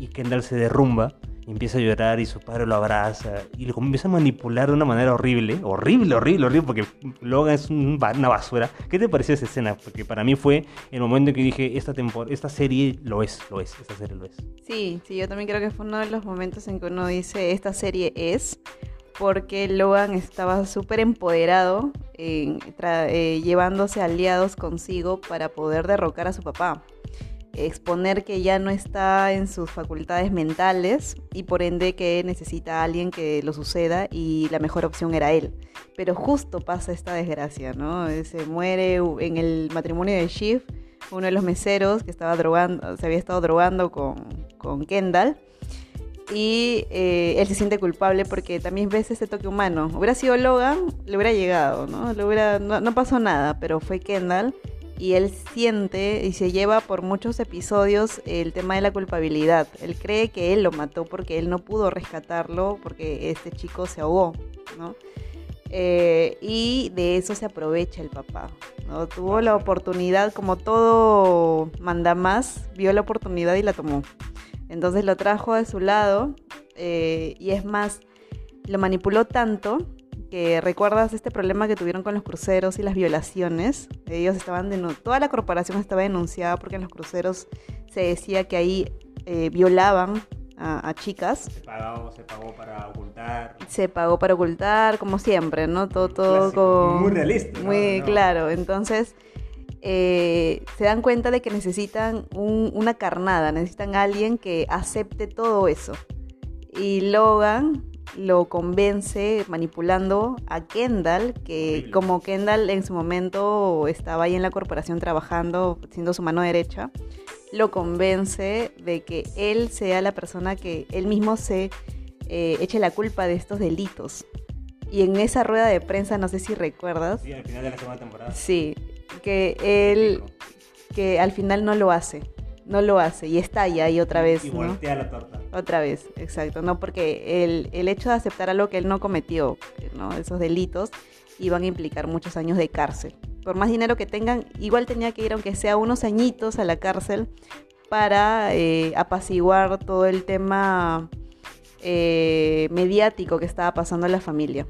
Y Kendall se derrumba y empieza a llorar y su padre lo abraza y lo comienza a manipular de una manera horrible, horrible, horrible, horrible, porque Logan es un una basura. ¿Qué te pareció esa escena? Porque para mí fue el momento en que dije, esta, esta serie lo es, lo es, esta serie lo es. Sí, sí, yo también creo que fue uno de los momentos en que uno dice, esta serie es, porque Logan estaba súper empoderado, tra- eh, llevándose aliados consigo para poder derrocar a su papá. Exponer que ya no está en sus facultades mentales y por ende que necesita a alguien que lo suceda y la mejor opción era él. Pero justo pasa esta desgracia, ¿no? Eh, Se muere en el matrimonio de Shiv, uno de los meseros que estaba drogando, se había estado drogando con Kendall. Y eh, él se siente culpable porque también ves ese toque humano. Hubiera sido Logan, le hubiera llegado, ¿no? Le hubiera, no, no pasó nada, pero fue Kendall. Y él siente y se lleva por muchos episodios el tema de la culpabilidad. Él cree que él lo mató porque él no pudo rescatarlo porque este chico se ahogó, ¿no? Eh, y de eso se aprovecha el papá. ¿no? Tuvo la oportunidad, como todo manda más, vio la oportunidad y la tomó. Entonces lo trajo de su lado eh, y es más, lo manipuló tanto que recuerdas este problema que tuvieron con los cruceros y las violaciones. Ellos estaban toda la corporación estaba denunciada porque en los cruceros se decía que ahí eh, violaban a, a chicas. Se pagó, se pagó para ocultar. Se pagó para ocultar, como siempre, ¿no? Todo, todo Clásico, con- muy realista. Muy No. claro. Entonces, eh, se dan cuenta de que necesitan un- una carnada, necesitan a alguien que acepte todo eso. Y Logan lo convence manipulando a Kendall, que como Kendall en su momento estaba ahí en la corporación trabajando, siendo su mano derecha, lo convence de que él sea la persona que él mismo se eh, eche la culpa de estos delitos. Y en esa rueda de prensa, no sé si recuerdas, Sí, al final de la segunda temporada. sí, que él, que al final no lo hace, no lo hace y estalla ahí otra vez, Y ¿no? voltea la torta. Otra vez, exacto, ¿no? Porque el, el hecho de aceptar algo que él no cometió, ¿no? Esos delitos, iban a implicar muchos años de cárcel. Por más dinero que tengan, igual tenía que ir, aunque sea unos añitos, a la cárcel para eh, apaciguar todo el tema eh, mediático que estaba pasando en la familia.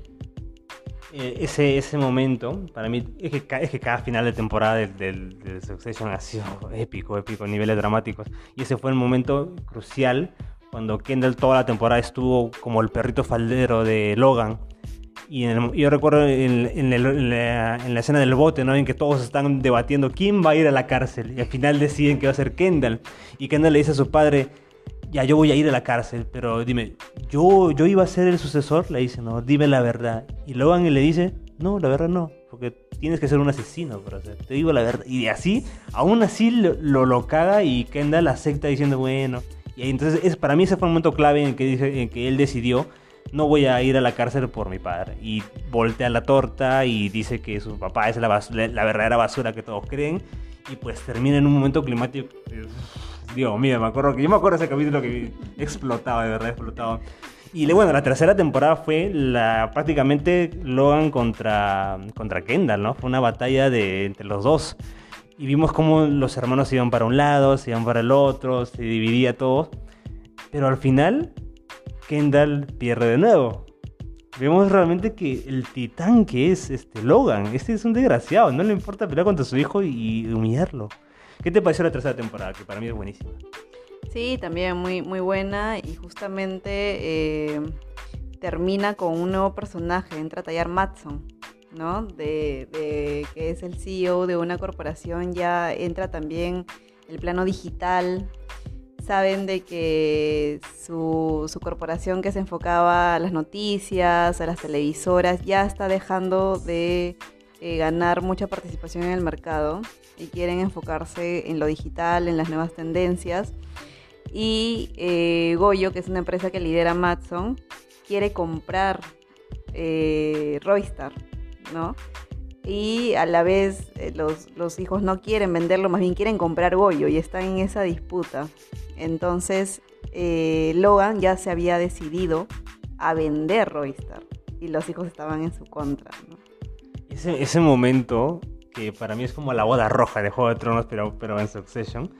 Eh, ese, ese momento, para mí, es que, es que cada final de temporada del, Succession ha sido épico, épico, niveles dramáticos. Y ese fue el momento crucial cuando Kendall toda la temporada estuvo como el perrito faldero de Logan. Y yo recuerdo en la escena del bote, ¿no? En que todos están debatiendo quién va a ir a la cárcel. Y al final deciden que va a ser Kendall. Y Kendall le dice a su padre, ya yo voy a ir a la cárcel, pero dime, ¿yo, yo iba a ser el sucesor? Le dice, no, dime la verdad. Y Logan le dice, no, la verdad no, porque tienes que ser un asesino te digo la verdad. Y así, aún así lo, lo, lo caga y Kendall acepta diciendo, bueno. Y entonces, es, para mí ese fue un momento clave en que, dice, en que él decidió, no voy a ir a la cárcel por mi padre. Y voltea la torta y dice que su papá es la, bas- la, verdadera basura que todos creen. Y pues termina en un momento climático. Dios mío, me acuerdo que yo me acuerdo ese capítulo que explotaba, de verdad explotaba. Y bueno, la tercera temporada fue la prácticamente Logan contra, contra Kendall, ¿no? Fue una batalla de entre los dos. Y vimos cómo los hermanos iban para un lado, se iban para el otro, se dividía todo. Pero al final, Kendall pierde de nuevo. Vemos realmente que el titán que es este Logan, este es un desgraciado, no le importa pelear contra su hijo y humillarlo. ¿Qué te pareció la tercera temporada? Que para mí es buenísima. Sí, también muy, muy buena y justamente eh, termina con un nuevo personaje, entra a tallar Matson, ¿no? De, de que es el CEO de una corporación, ya entra también el plano digital. Saben de que su, su corporación que se enfocaba a las noticias, a las televisoras, ya está dejando de eh, ganar mucha participación en el mercado y quieren enfocarse en lo digital, en las nuevas tendencias. Y eh, Goyo, que es una empresa que lidera Matson, quiere comprar eh, Roystar, ¿no? Y a la vez eh, los, los, hijos no quieren venderlo, más bien quieren comprar Goyo y están en esa disputa. Entonces eh, Logan ya se había decidido a vender Roystar y los hijos estaban en su contra, ¿no? Ese, ese momento, que para mí es como la boda roja de Juego de Tronos, pero, pero en Succession,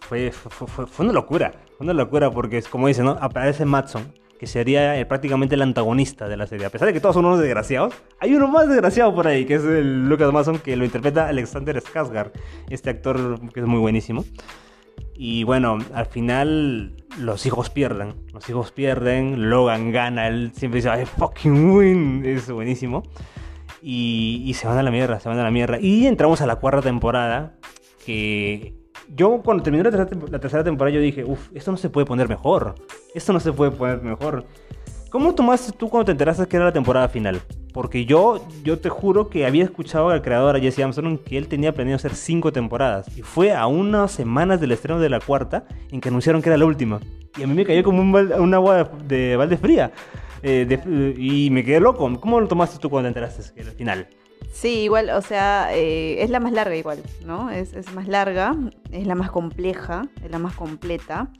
fue, fue, fue, fue una locura. Fue una locura porque es como dicen, ¿no? Aparece Matson, que sería eh, prácticamente el antagonista de la serie. A pesar de que todos son unos desgraciados, hay uno más desgraciado por ahí, que es el Lucas Mason, que lo interpreta Alexander Skarsgård, este actor que es muy buenísimo. Y bueno, al final los hijos pierden. Los hijos pierden, Logan gana, él siempre dice, I fucking win, es buenísimo. Y, y se van a la mierda, se van a la mierda. Y entramos a la cuarta temporada, que yo cuando terminó la tercera, la tercera, temporada yo dije, uff, esto no se puede poner mejor. Esto no se puede poner mejor. ¿Cómo tomaste tú cuando te enteraste que era la temporada final? Porque yo, yo te juro que había escuchado al creador, a Jesse Armstrong, que él tenía planeado hacer cinco temporadas. Y fue a unas semanas del estreno de la cuarta en que anunciaron que era la última. Y a mí me cayó como un, un agua de, de balde fría. Eh, de, y me quedé loco. ¿Cómo lo tomaste tú cuando te enteraste el final? Sí, igual, o sea, eh, es la más larga igual, ¿no? Es, es, más larga, es la más compleja, es la más completa.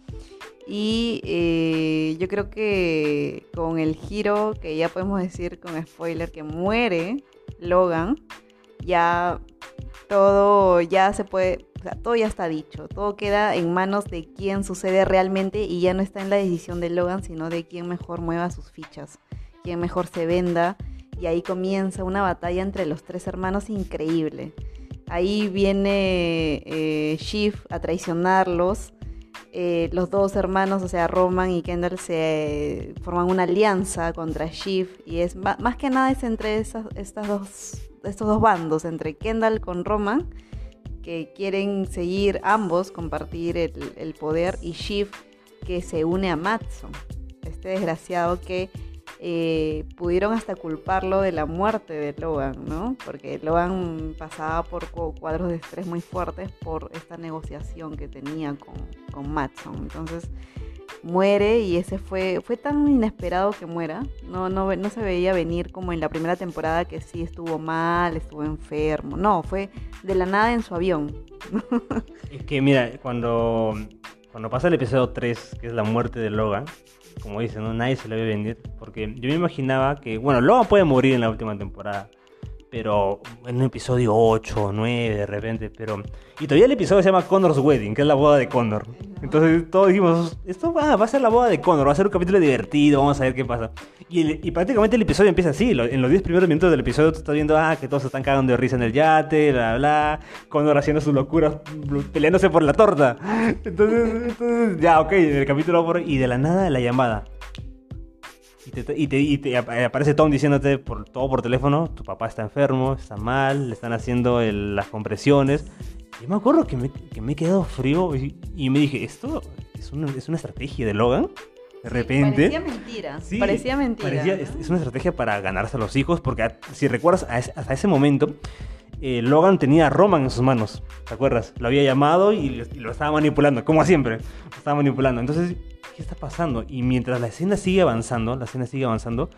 Y eh, yo creo que con el giro, que ya podemos decir con spoiler, que muere Logan, ya todo ya se puede, todo ya está dicho, todo queda en manos de quién sucede realmente y ya no está en la decisión de Logan, sino de quién mejor mueva sus fichas, quién mejor se venda y ahí comienza una batalla entre los tres hermanos increíble. Ahí viene eh, Shiv a traicionarlos. Eh, los dos hermanos, o sea, Roman y Kendall, se eh, forman una alianza contra Shiv. Y es más que nada entre esas, estas dos, estos dos bandos, entre Kendall con Roman, que quieren seguir ambos, compartir el, el poder, y Shiv, que se une a Matson, este desgraciado que eh, pudieron hasta culparlo de la muerte de Logan, ¿no? Porque Logan pasaba por cuadros de estrés muy fuertes por esta negociación que tenía con, con Matson. Entonces muere y ese fue, fue tan inesperado que muera. No, no, no se veía venir como en la primera temporada que sí estuvo mal, estuvo enfermo. No, fue de la nada en su avión. es que mira, cuando, cuando pasa el episodio 3, que es la muerte de Logan, como dicen, ¿no? nadie se lo ve venir. Porque yo me imaginaba que, bueno, Logan puede morir en la última temporada. Pero en un episodio 8 o 9 de repente. Pero... Y todavía el episodio se llama Connor's Wedding, que es la boda de Connor. Entonces todos dijimos, esto va, va a ser la boda de Connor, va a ser un capítulo divertido, vamos a ver qué pasa. Y, prácticamente el episodio empieza así. En los 10 primeros minutos del episodio tú estás viendo, ah, que todos se están cagando de risa en el yate, bla, bla. Connor haciendo sus locuras, peleándose por la torta. Entonces, entonces ya, ok, el capítulo por... Y de la nada la llamada. Y te, y, te, y te, aparece Tom diciéndote por, todo por teléfono, tu papá está enfermo, está mal, le están haciendo el, las compresiones. Yo me acuerdo que me, que me he quedado frío y, y, me dije, ¿esto es una, es una estrategia de Logan? De repente. Sí, parecía mentira. Sí, parecía mentira. Parecía, ¿no? es, es, una estrategia para ganarse a los hijos, porque si recuerdas, hasta ese momento, eh, Logan tenía a Roman en sus manos. ¿Te acuerdas? Lo había llamado y, y lo estaba manipulando, como siempre. Lo estaba manipulando. Entonces, ¿qué está pasando? Y mientras la escena sigue avanzando, la escena sigue avanzando,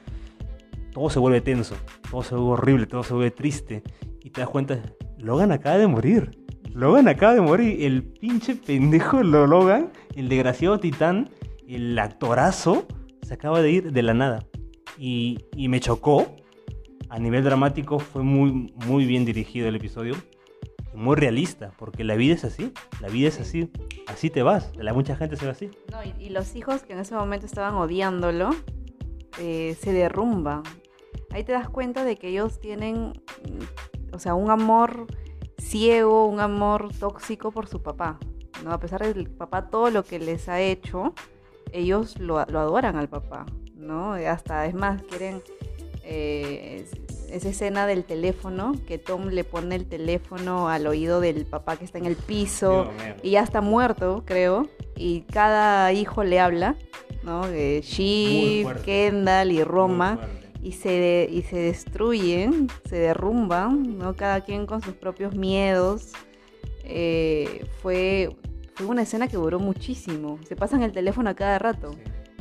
todo se vuelve tenso, todo se vuelve horrible, todo se vuelve triste. Y te das cuenta, Logan acaba de morir. Logan acaba de morir. El pinche pendejo Logan, el desgraciado titán, el actorazo, se acaba de ir de la nada. Y, y me chocó. A nivel dramático fue muy, muy bien dirigido el episodio. Muy realista, porque la vida es así. La vida es así. Así te vas. La mucha gente se va así. No, y, y, los hijos que en ese momento estaban odiándolo, eh, se derrumba. Ahí te das cuenta de que ellos tienen, o sea, un amor ciego, un amor tóxico por su papá. ¿no? A pesar del papá todo lo que les ha hecho, ellos lo, lo adoran al papá, ¿no? Hasta es más, quieren, eh, esa escena del teléfono, que Tom le pone el teléfono al oído del papá que está en el piso y ya está muerto, creo, y cada hijo le habla, ¿no? Shiv, fuerte. Kendall y Roma. Y se, de- y se destruyen, se derrumban, ¿no? Cada quien con sus propios miedos. Eh, fue, fue una escena que duró muchísimo. Se pasan el teléfono a cada rato, Sí.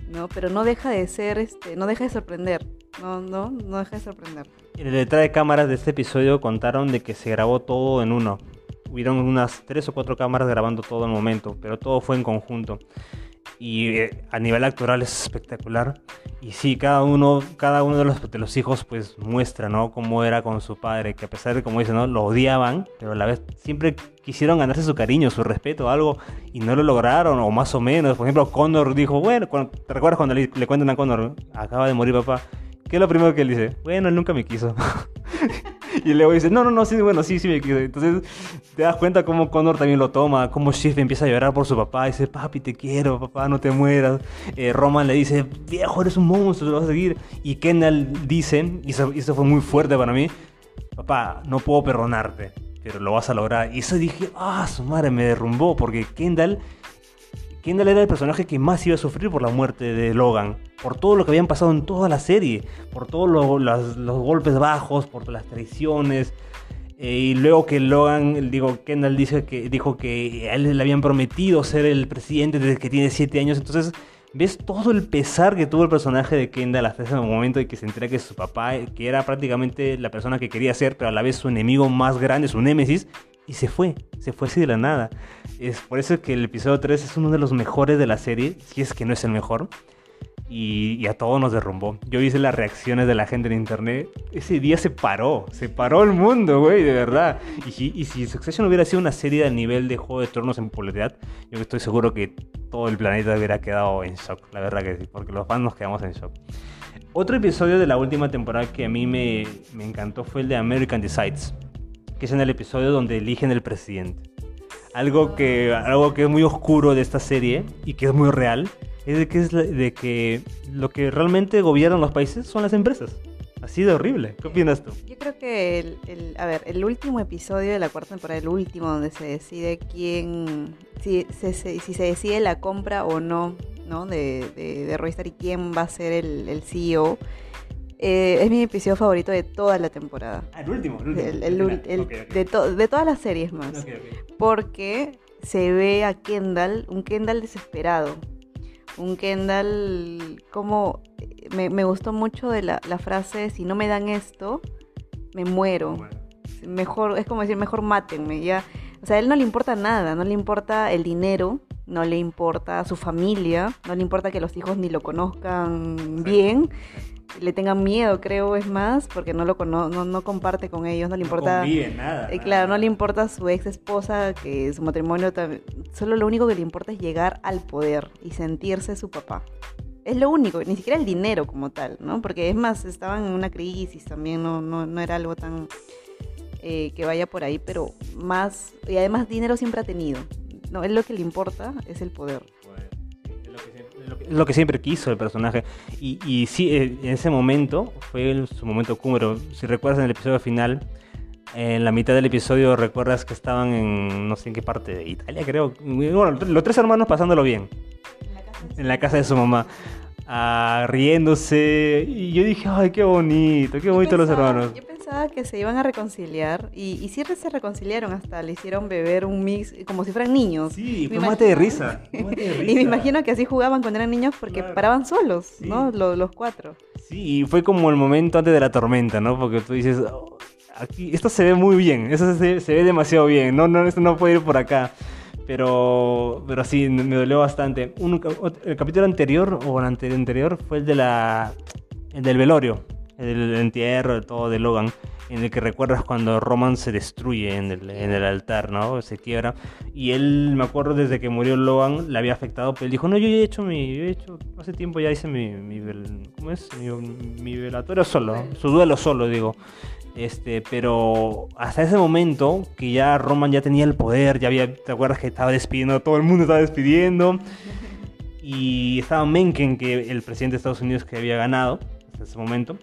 ¿no? Pero no deja de ser, este, no deja de sorprender. No, no, no deja de sorprender. En el detrás de cámaras de este episodio contaron de que se grabó todo en uno. Hubieron unas tres o cuatro cámaras grabando todo en momento, pero todo fue en conjunto. Y eh, a nivel actoral es espectacular. Y sí, cada uno, cada uno de los, de los hijos pues muestra, ¿no? Cómo era con su padre, que a pesar de, como dicen, ¿no? Lo odiaban, pero a la vez siempre quisieron ganarse su cariño, su respeto, algo, y no lo lograron, o más o menos. Por ejemplo, Connor dijo, bueno, ¿te recuerdas cuando le cuentan a Connor, acaba de morir papá? ¿Qué es lo primero que él dice? Bueno, él nunca me quiso. y luego dice, no, no, no, sí, bueno, sí, sí me quiso. Entonces te das cuenta cómo Connor también lo toma, cómo Shift empieza a llorar por su papá. Dice, papi, te quiero, papá, no te mueras. Eh, Roman le dice, viejo, eres un monstruo, lo vas a seguir. Y Kendall dice, y eso, y eso fue muy fuerte para mí, papá, no puedo perdonarte, pero lo vas a lograr. Y eso dije, ah, su madre me derrumbó, porque Kendall Kendall era el personaje que más iba a sufrir por la muerte de Logan, por todo lo que habían pasado en toda la serie, por todos los golpes bajos, por las traiciones. eh, y luego que Logan, digo, Kendall dice que, dijo que a él le habían prometido ser el presidente desde que tiene 7 años. Entonces, ves todo el pesar que tuvo el personaje de Kendall hasta ese momento de que se entera que su papá, que era prácticamente la persona que quería ser, pero a la vez su enemigo más grande, su némesis, y se fue, se fue así de la nada. Es por eso que el episodio 3 es uno de los mejores de la serie, si es que no es el mejor. Y, a todos nos derrumbó. Yo hice las reacciones de la gente en internet. Ese día se paró, se paró el mundo, güey, de verdad. Y y si Succession hubiera sido una serie del nivel de Juego de Tronos en popularidad, yo estoy seguro que todo el planeta hubiera quedado en shock. La verdad que sí, porque los fans nos quedamos en shock. Otro episodio de la última temporada que a mí me, me encantó fue el de American Decides, que es en el episodio donde eligen el presidente. Algo que, algo que es muy oscuro de esta serie y que es muy real es de que, es de que lo que realmente gobiernan los países son las empresas. Así de horrible. ¿Qué opinas tú? Yo creo que el, el- a ver, el último episodio de la cuarta temporada, el último donde se decide quién, si se, se- si se decide la compra o no, ¿no? De, de, de Roystar y quién va a ser el, el CEO, eh, es mi episodio favorito de toda la temporada. Ah, el último. El- el ul- el- De, to- de todas las series más. Porque se ve a Kendall, un Kendall desesperado. Un Kendall como... Me, me gustó mucho de la, la frase, si no me dan esto, me muero. Mejor, es como decir, mejor mátenme, ya. O sea, a él no le importa nada, no le importa el dinero, no le importa su familia, no le importa que los hijos ni lo conozcan bien, le tengan miedo, creo, es más, porque no lo cono no, no comparte con ellos, no le importa... nada. Eh, claro, no le importa a su ex esposa, que su matrimonio también. Solo lo único que le importa es llegar al poder y sentirse su papá. Es lo único, ni siquiera el dinero como tal, ¿no? Porque es más, estaban en una crisis también, no, no, no era algo tan eh, que vaya por ahí, pero más. Y además, dinero siempre ha tenido. No, es lo que le importa, es el poder. Lo que- siempre quiso el personaje. Y, y sí, eh, en ese momento fue el- su momento cúmero. Si recuerdas en el episodio final, en la mitad del episodio recuerdas que estaban en no sé en qué parte de Italia, creo. Bueno, los tres hermanos pasándolo bien en la casa de su mamá. ah, riéndose. Y yo dije, ay, qué bonito, qué bonito los hermanos. Yo pensaba que se iban a reconciliar y, y sí se reconciliaron hasta le hicieron beber un mix como si fueran niños. Sí, fue mate de risa. mate de Y me risa. imagino que así jugaban cuando eran niños porque Claro. paraban solos, Sí. ¿no? Los, los cuatro. Sí, y fue como el momento antes de la tormenta, ¿no? Porque tú dices, "Oh, aquí, esto se ve muy bien, eso se, se ve demasiado bien, no, no, esto no puede ir por acá. Pero, pero sí, me dolió bastante. Un el capítulo anterior, o el ante- anterior, fue el de la el del velorio, el entierro, de todo de Logan, en el que recuerdas cuando Roman se destruye en el, en el altar, ¿no? Se quiebra. Y él, me acuerdo, desde que murió Logan, le había afectado, pero él dijo, no, yo ya he hecho mi, yo he hecho, hace tiempo ya hice mi, mi ¿cómo es? Mi, mi velatorio solo, su duelo solo, digo. Este, pero hasta ese momento que ya Roman ya tenía el poder, ya había, ¿te acuerdas que estaba despidiendo, todo el mundo estaba despidiendo? Y estaba Mencken, que el presidente de Estados Unidos que había ganado hasta ese momento.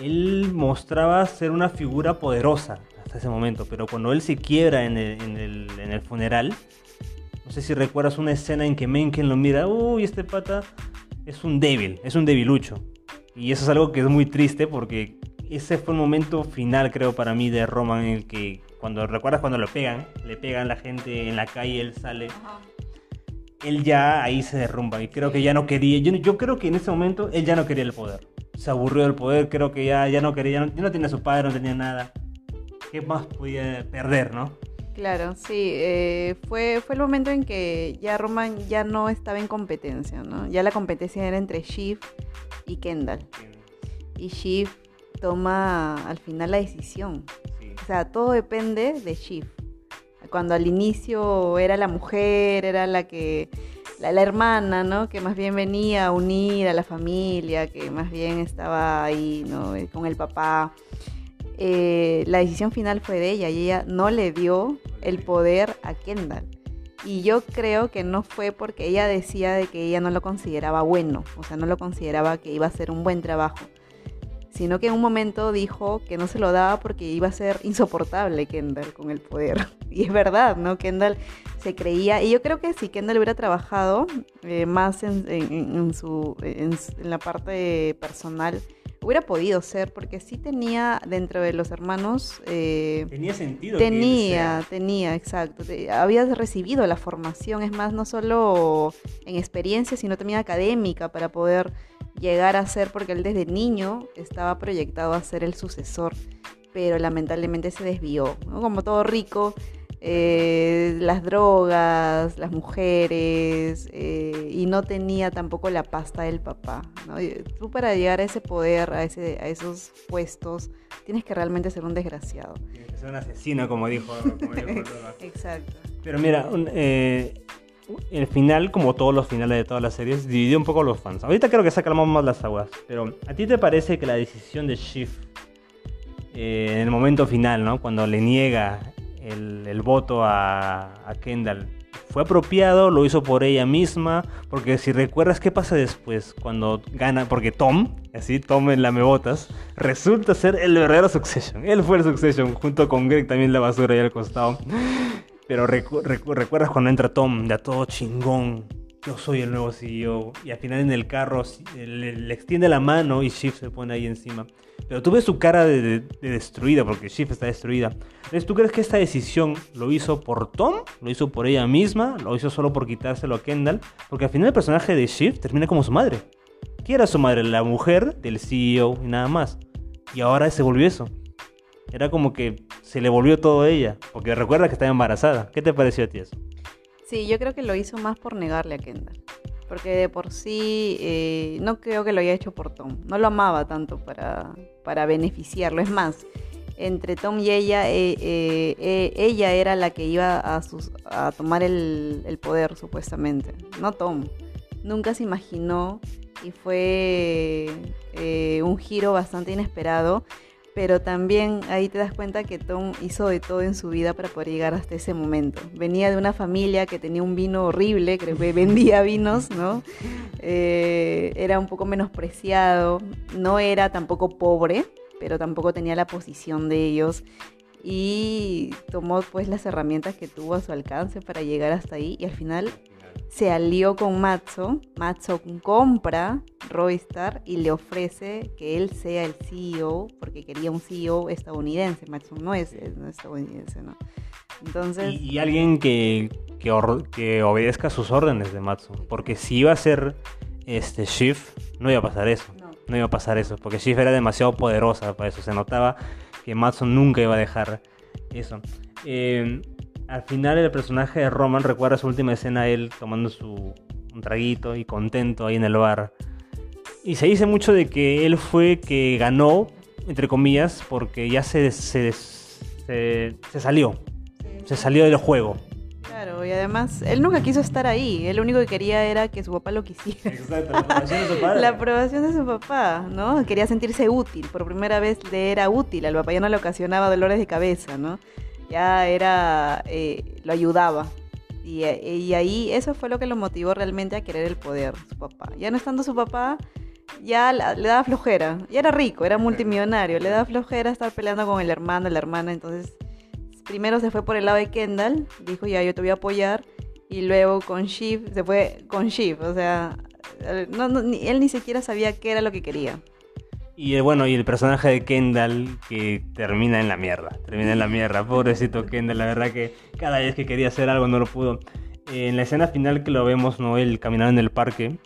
Él mostraba ser una figura poderosa hasta ese momento, pero cuando él se quiebra en el, en el, en el funeral, no sé si recuerdas una escena en que Menken lo mira, uy, este pata es un débil, es un debilucho. Y eso es algo que es muy triste porque ese fue el momento final, creo, para mí de Roman, en el que, cuando recuerdas cuando lo pegan, le pegan la gente en la calle, él sale. Él ya ahí se derrumba y creo que ya no quería, yo, yo creo que en ese momento él ya no quería el poder. Se aburrió del poder, creo que ya, ya no quería, ya no, ya no tenía a su padre, no tenía nada. ¿Qué más podía perder, no? Claro, sí, eh, fue, fue el momento en que ya Roman ya no estaba en competencia, ¿no? Ya la competencia era entre Shiv y Kendall. Y Shiv toma al final la decisión. Sí. O sea, todo depende de Shiv. Cuando al inicio era la mujer, era la que, la, la hermana, ¿no? Que más bien venía a unir a la familia, que más bien estaba ahí, ¿no? Eh, Con el papá. Eh, la decisión final fue de ella y ella no le dio el poder a Kendall. Y yo creo que no fue porque ella decía de que ella no lo consideraba bueno, o sea, no lo consideraba que iba a ser un buen trabajo, sino que en un momento dijo que no se lo daba porque iba a ser insoportable Kendall con el poder. Y es verdad, ¿no? Kendall se creía, y yo creo que si Kendall hubiera trabajado eh, más en, en- en su, en, en la parte personal, hubiera podido ser, porque sí tenía dentro de los hermanos... eh, Tenía sentido. Tenía, tenía, exacto. Te- Habías recibido la formación, es más, no solo en experiencia, sino también académica para poder llegar a ser, porque él desde niño estaba proyectado a ser el sucesor, pero lamentablemente se desvió, ¿no? Como todo rico, eh, las drogas, las mujeres, eh, y no tenía tampoco la pasta del papá, Tú para llegar a ese poder, a, ese, a esos puestos, tienes que realmente ser un desgraciado. Tiene que ser un asesino, como dijo. como dijo. Exacto. Pero mira, un- eh, el final, como todos los finales de todas las series, dividió un poco a los fans. Ahorita creo que se más las aguas. Pero, ¿a ti te parece que la decisión de Shiv eh, en el momento final, ¿no? Cuando le niega el, voto a, a Kendall, ¿fue apropiado? ¿Lo hizo por ella misma? Porque si recuerdas qué pasa después, cuando gana, porque Tom, así, Tom en la mebotas, resulta ser el verdadero Succession. Él fue el Succession, junto con Greg también la basura ahí al costado. Pero recu- recu- recuerdas cuando entra Tom, ya todo chingón. Yo soy el nuevo CEO. Y al final en el carro le, extiende la mano y Shiv se pone ahí encima. Pero tú ves su cara de, de- de destruida, porque Shiv está destruida. Entonces, ¿tú crees que esta decisión lo hizo por Tom? ¿Lo hizo por ella misma? ¿Lo hizo solo por quitárselo a Kendall? Porque al final el personaje de Shiv termina como su madre. ¿Quién era su madre? La mujer del CEO y nada más. Y ahora se volvió eso. Era como que se le volvió todo a ella. Porque recuerda que estaba embarazada. ¿Qué te pareció a ti eso? Sí, yo creo que lo hizo más por negarle a Kendall. Porque de por sí eh, no creo que lo haya hecho por Tom. No lo amaba tanto para, para beneficiarlo. Es más, entre Tom y ella, eh, eh, ella era la que iba a, a tomar el, el poder, supuestamente. No Tom. Nunca se imaginó y fue un giro bastante inesperado. Pero también ahí te das cuenta que Tom hizo de todo en su vida para poder llegar hasta ese momento. Venía de una familia que tenía un vino horrible, creo que vendía vinos, ¿no? Eh, era un poco menospreciado, no era tampoco pobre, pero tampoco tenía la posición de ellos. Y tomó pues las herramientas que tuvo a su alcance para llegar hasta ahí y al final se alió con Matzo. Matzo compra Roystar y le ofrece que él sea el CEO porque quería un CEO estadounidense. Matzo no es, no es estadounidense, ¿no? Entonces, Y, y alguien que, que, or- que obedezca sus órdenes de Matson. Porque si iba a ser este Shiv, no iba a pasar eso. no. No iba a pasar eso. Porque Shiv era demasiado poderosa para eso. Se notaba que Matson nunca iba a dejar eso. Eh, al final el personaje de Roman recuerda su última escena él tomando su un traguito y contento ahí en el bar. Y se dice mucho de que él fue que ganó, entre comillas, porque ya se, se, se, se salió. Se salió del juego. Claro, y además, él nunca quiso estar ahí. Él lo único que quería era que su papá lo quisiera. Exacto, la aprobación de su padre. La aprobación de su papá, ¿no? Quería sentirse útil. Por primera vez le era útil. Al papá ya no le ocasionaba dolores de cabeza, ¿no? Ya era. eh, lo ayudaba. Y, eh, y ahí eso fue lo que lo motivó realmente a querer el poder, su papá. Ya no estando su papá, ya la- le daba flojera. Ya era rico, era multimillonario. Le daba flojera estar peleando con el hermano, la hermana. Entonces, primero se fue por el lado de Kendall. Dijo, ya, yo te voy a apoyar. Y luego con Shiv, se fue con Shiv. O sea, no, ni- él ni siquiera sabía qué era lo que quería. Y eh, bueno, y el personaje de Kendall que termina en la mierda. Termina en la mierda. Pobrecito Kendall, la verdad que cada vez que quería hacer algo no lo pudo. Eh, en la escena final que lo vemos, ¿no? Él caminando en el parque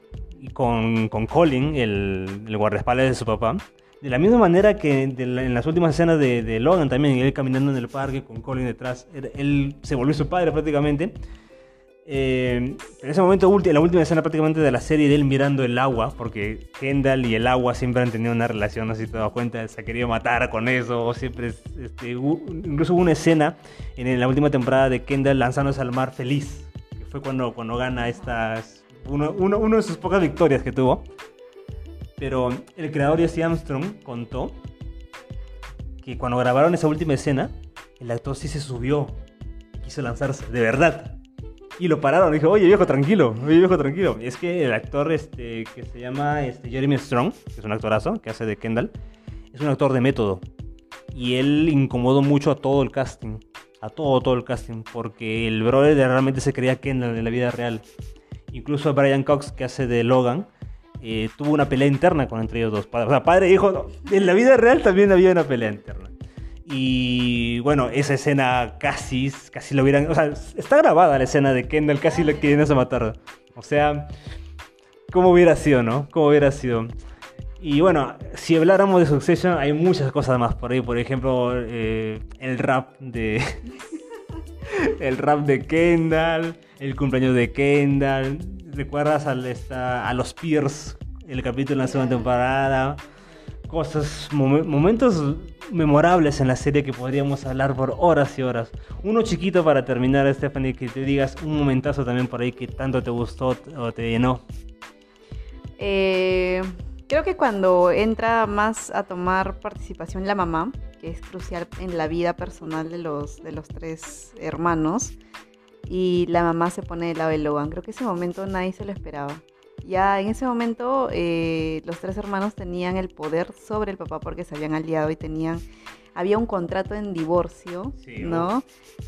con, con Colin, el, el guardaespaldas de su papá. De la misma manera que en las últimas escenas de, de Logan también, él caminando en el parque con Colin detrás, él, él se volvió su padre prácticamente. Eh, en ese momento, en la última escena prácticamente de la serie de él mirando el agua, porque Kendall y el agua siempre han tenido una relación, si te das cuenta, se ha querido matar con eso, este, incluso hubo una escena en la última temporada de Kendall lanzándose al mar feliz, que fue cuando, cuando gana estas, uno, de sus pocas victorias que tuvo. Pero el creador Jesse Armstrong contó que cuando grabaron esa última escena, el actor sí se subió, quiso lanzarse, de verdad. Y lo pararon, dijo, oye viejo, tranquilo, oye viejo, tranquilo. Y es que el actor este, que se llama este, Jeremy Strong, que es un actorazo, que hace de Kendall, es un actor de método. Y él incomodó mucho a todo el casting, a todo, todo el casting, porque el brother realmente se creía Kendall en la vida real. Incluso Brian Cox, que hace de Logan, eh, tuvo una pelea interna con entre ellos dos. O sea, padre e hijo, no, en la vida real también había una pelea interna. Y bueno, esa escena casi, casi lo hubieran. O sea, está grabada la escena de Kendall casi lo quieren matar. O sea, ¿cómo hubiera sido, no? ¿Cómo hubiera sido? Y bueno, si habláramos de Succession, hay muchas cosas más por ahí. Por ejemplo, eh, el rap de. el rap de Kendall, el cumpleaños de Kendall. ¿Recuerdas esta, a los Peers? El capítulo en la segunda temporada. Cosas, momen- momentos memorables en la serie que podríamos hablar por horas y horas. Uno chiquito para terminar, Stephanie, que te digas un momentazo también por ahí que tanto te gustó o te llenó. Eh, creo que cuando entra más a tomar participación la mamá, que es crucial en la vida personal de los, de los tres hermanos, y la mamá se pone del lado de Logan. Creo que ese momento nadie se lo esperaba. Ya en ese momento eh, los tres hermanos tenían el poder sobre el papá porque se habían aliado y tenían había un contrato en divorcio, Sí, ¿no?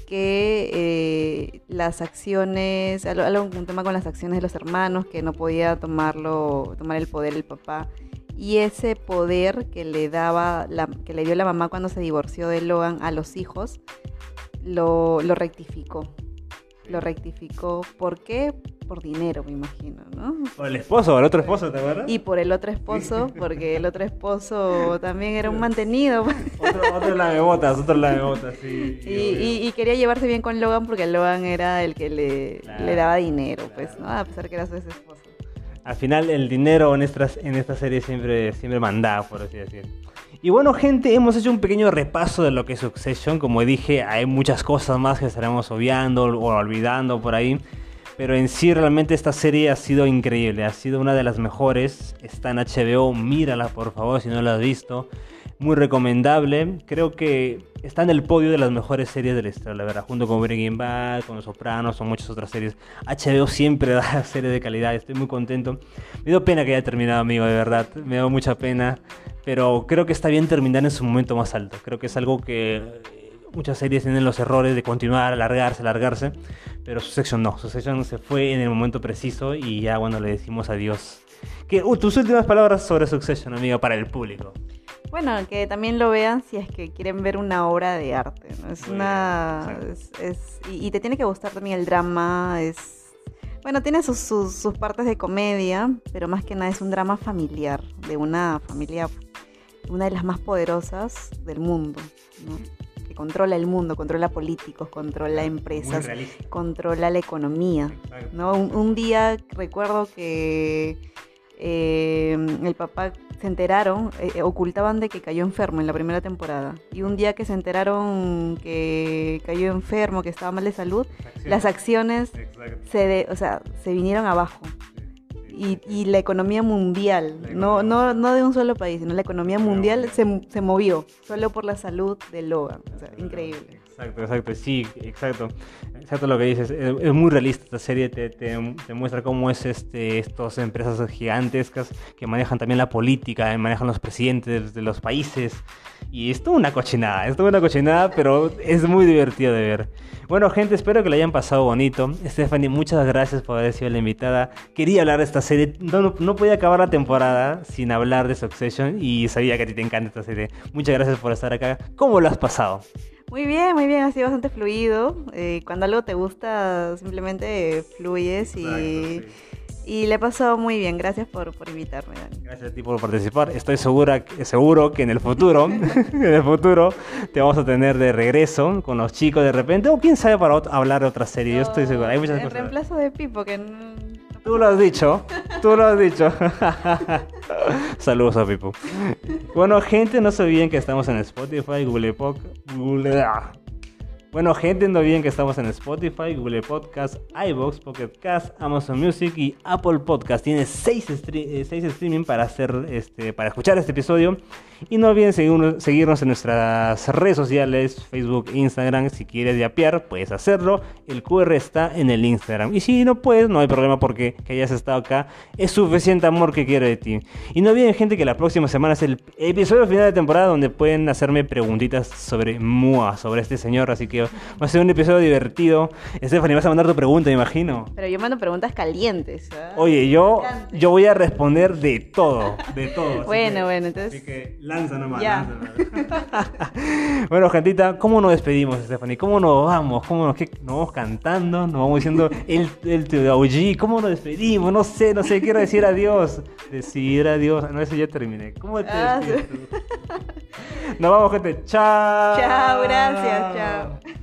Que eh, las acciones, un tema con las acciones de los hermanos, que no podía tomarlo, tomar el poder el papá. Y ese poder que le daba, la, que le dio la mamá cuando se divorció de Logan a los hijos, lo, lo rectificó. Lo rectificó. ¿Por qué? Por dinero, me imagino, ¿no? O el esposo, o el otro esposo, ¿te acuerdas? Y por el otro esposo, porque el otro esposo también era un mantenido. Otro, otro lamebotas, otro lamebotas, sí. Y, y- y quería llevarse bien con Logan porque Logan era el que le, Claro, le daba dinero, pues. ¿no? A pesar que era su ex esposo. Al final el dinero en, estas, en esta serie siempre, siempre mandaba, por así decirlo. Y bueno, gente, hemos hecho un pequeño repaso de lo que es Succession. Como dije, hay muchas cosas más que estaremos obviando o olvidando por ahí. Pero en sí, realmente esta serie ha sido increíble. Ha sido una de las mejores. Está en HBO. Mírala, por favor, si no la has visto. Muy recomendable. Creo que está en el podio de las mejores series de la historia, la verdad. Junto con Breaking Bad, con Los Sopranos, o muchas otras series. HBO siempre da series de calidad. Estoy muy contento. Me dio pena que haya terminado, amigo, de verdad. Me dio mucha pena. Pero creo que está bien terminar en su momento más alto. Creo que es algo que eh, muchas series tienen los errores de continuar, alargarse, alargarse. Pero Succession no. Succession se fue en el momento preciso y ya cuando le decimos adiós. ¿Qué, uh, tus últimas palabras sobre Succession, amigo, para el público. Bueno, que también lo vean si es que quieren ver una obra de arte, ¿no? Es Muy una... bien, es- es- y, y te tiene que gustar también el drama, es... Bueno, tiene sus, sus, sus partes de comedia, pero más que nada es un drama familiar, de una familia, una de las más poderosas del mundo, ¿no? Que controla el mundo, controla políticos, controla empresas, controla la economía. ¿no? Un, un día recuerdo que eh, el papá se enteraron, eh, eh, ocultaban de que cayó enfermo en la primera temporada. Y un día que se enteraron que cayó enfermo, que estaba mal de salud, las acciones se, de- o sea, se vinieron abajo. Y, y la economía mundial, La no, no, no de un solo país, sino la economía mundial. se, se movió solo por la salud de Logan. O sea, increíble. Exacto, exacto, sí, exacto. Exacto lo que dices. Es, muy realista esta serie, te, muestra cómo es este, estas empresas gigantescas que manejan también la política, eh, manejan los presidentes de los países. Y es una cochinada, es una cochinada, pero es muy divertido de ver. Bueno, gente, espero que lo hayan pasado bonito. Stephanie, muchas gracias por haber sido la invitada. Quería hablar de esta serie, no, no podía acabar la temporada sin hablar de Succession y sabía que a ti te encanta esta serie. Muchas gracias por estar acá. ¿Cómo lo has pasado? Muy bien, muy bien, ha sido bastante fluido. Eh, cuando algo te gusta, simplemente fluyes y, Exacto, sí. y le pasado muy bien. Gracias por, por invitarme, Dani. Gracias a ti por participar. Estoy segura, seguro que en el futuro, en el futuro, te vamos a tener de regreso con los chicos de repente, o quién sabe para hablar de otra serie. Yo estoy seguro. Hay muchas cosas. reemplazo de Pipo, que no- Tú lo has dicho, tú lo has dicho. Saludos a Pipo. Bueno, gente, no se olviden que estamos en Spotify, Google Podcast. Google... Bueno, gente, no olviden que estamos en Spotify, Google Podcast, iBox, Pocket Cast, Amazon Music y Apple Podcast. Tiene 6 streaming para hacer este para escuchar este episodio. Y no olviden seguirnos, seguirnos en nuestras redes sociales, Facebook, Instagram. Si quieres yapear, puedes hacerlo. El QR está en el Instagram. Y si no puedes, no hay problema porque que hayas estado acá. Es suficiente amor que quiero de ti. Y no olviden, gente, que la próxima semana es el episodio final de temporada donde pueden hacerme preguntitas sobre Mua, sobre este señor. Así que va a ser un episodio divertido. Stephanie, vas a mandar tu pregunta, me imagino. Pero yo mando preguntas calientes. ¿ah? Oye, yo, yo voy a responder de todo, de todo. Bueno, que- bueno, entonces- Así que lanza nomás, Ya. lanza nomás. bueno, gentita, ¿cómo nos despedimos, Stephanie? ¿Cómo nos vamos? ¿Cómo nos, qué- nos vamos cantando? ¿Nos vamos diciendo el, el, el OG? ¿Cómo nos despedimos? No sé, no sé, quiero decir adiós. Decir adiós. No, eso ya terminé. ¿Cómo te Ah, despides tú? Nos vamos, gente. Chao. Chao, gracias, chao.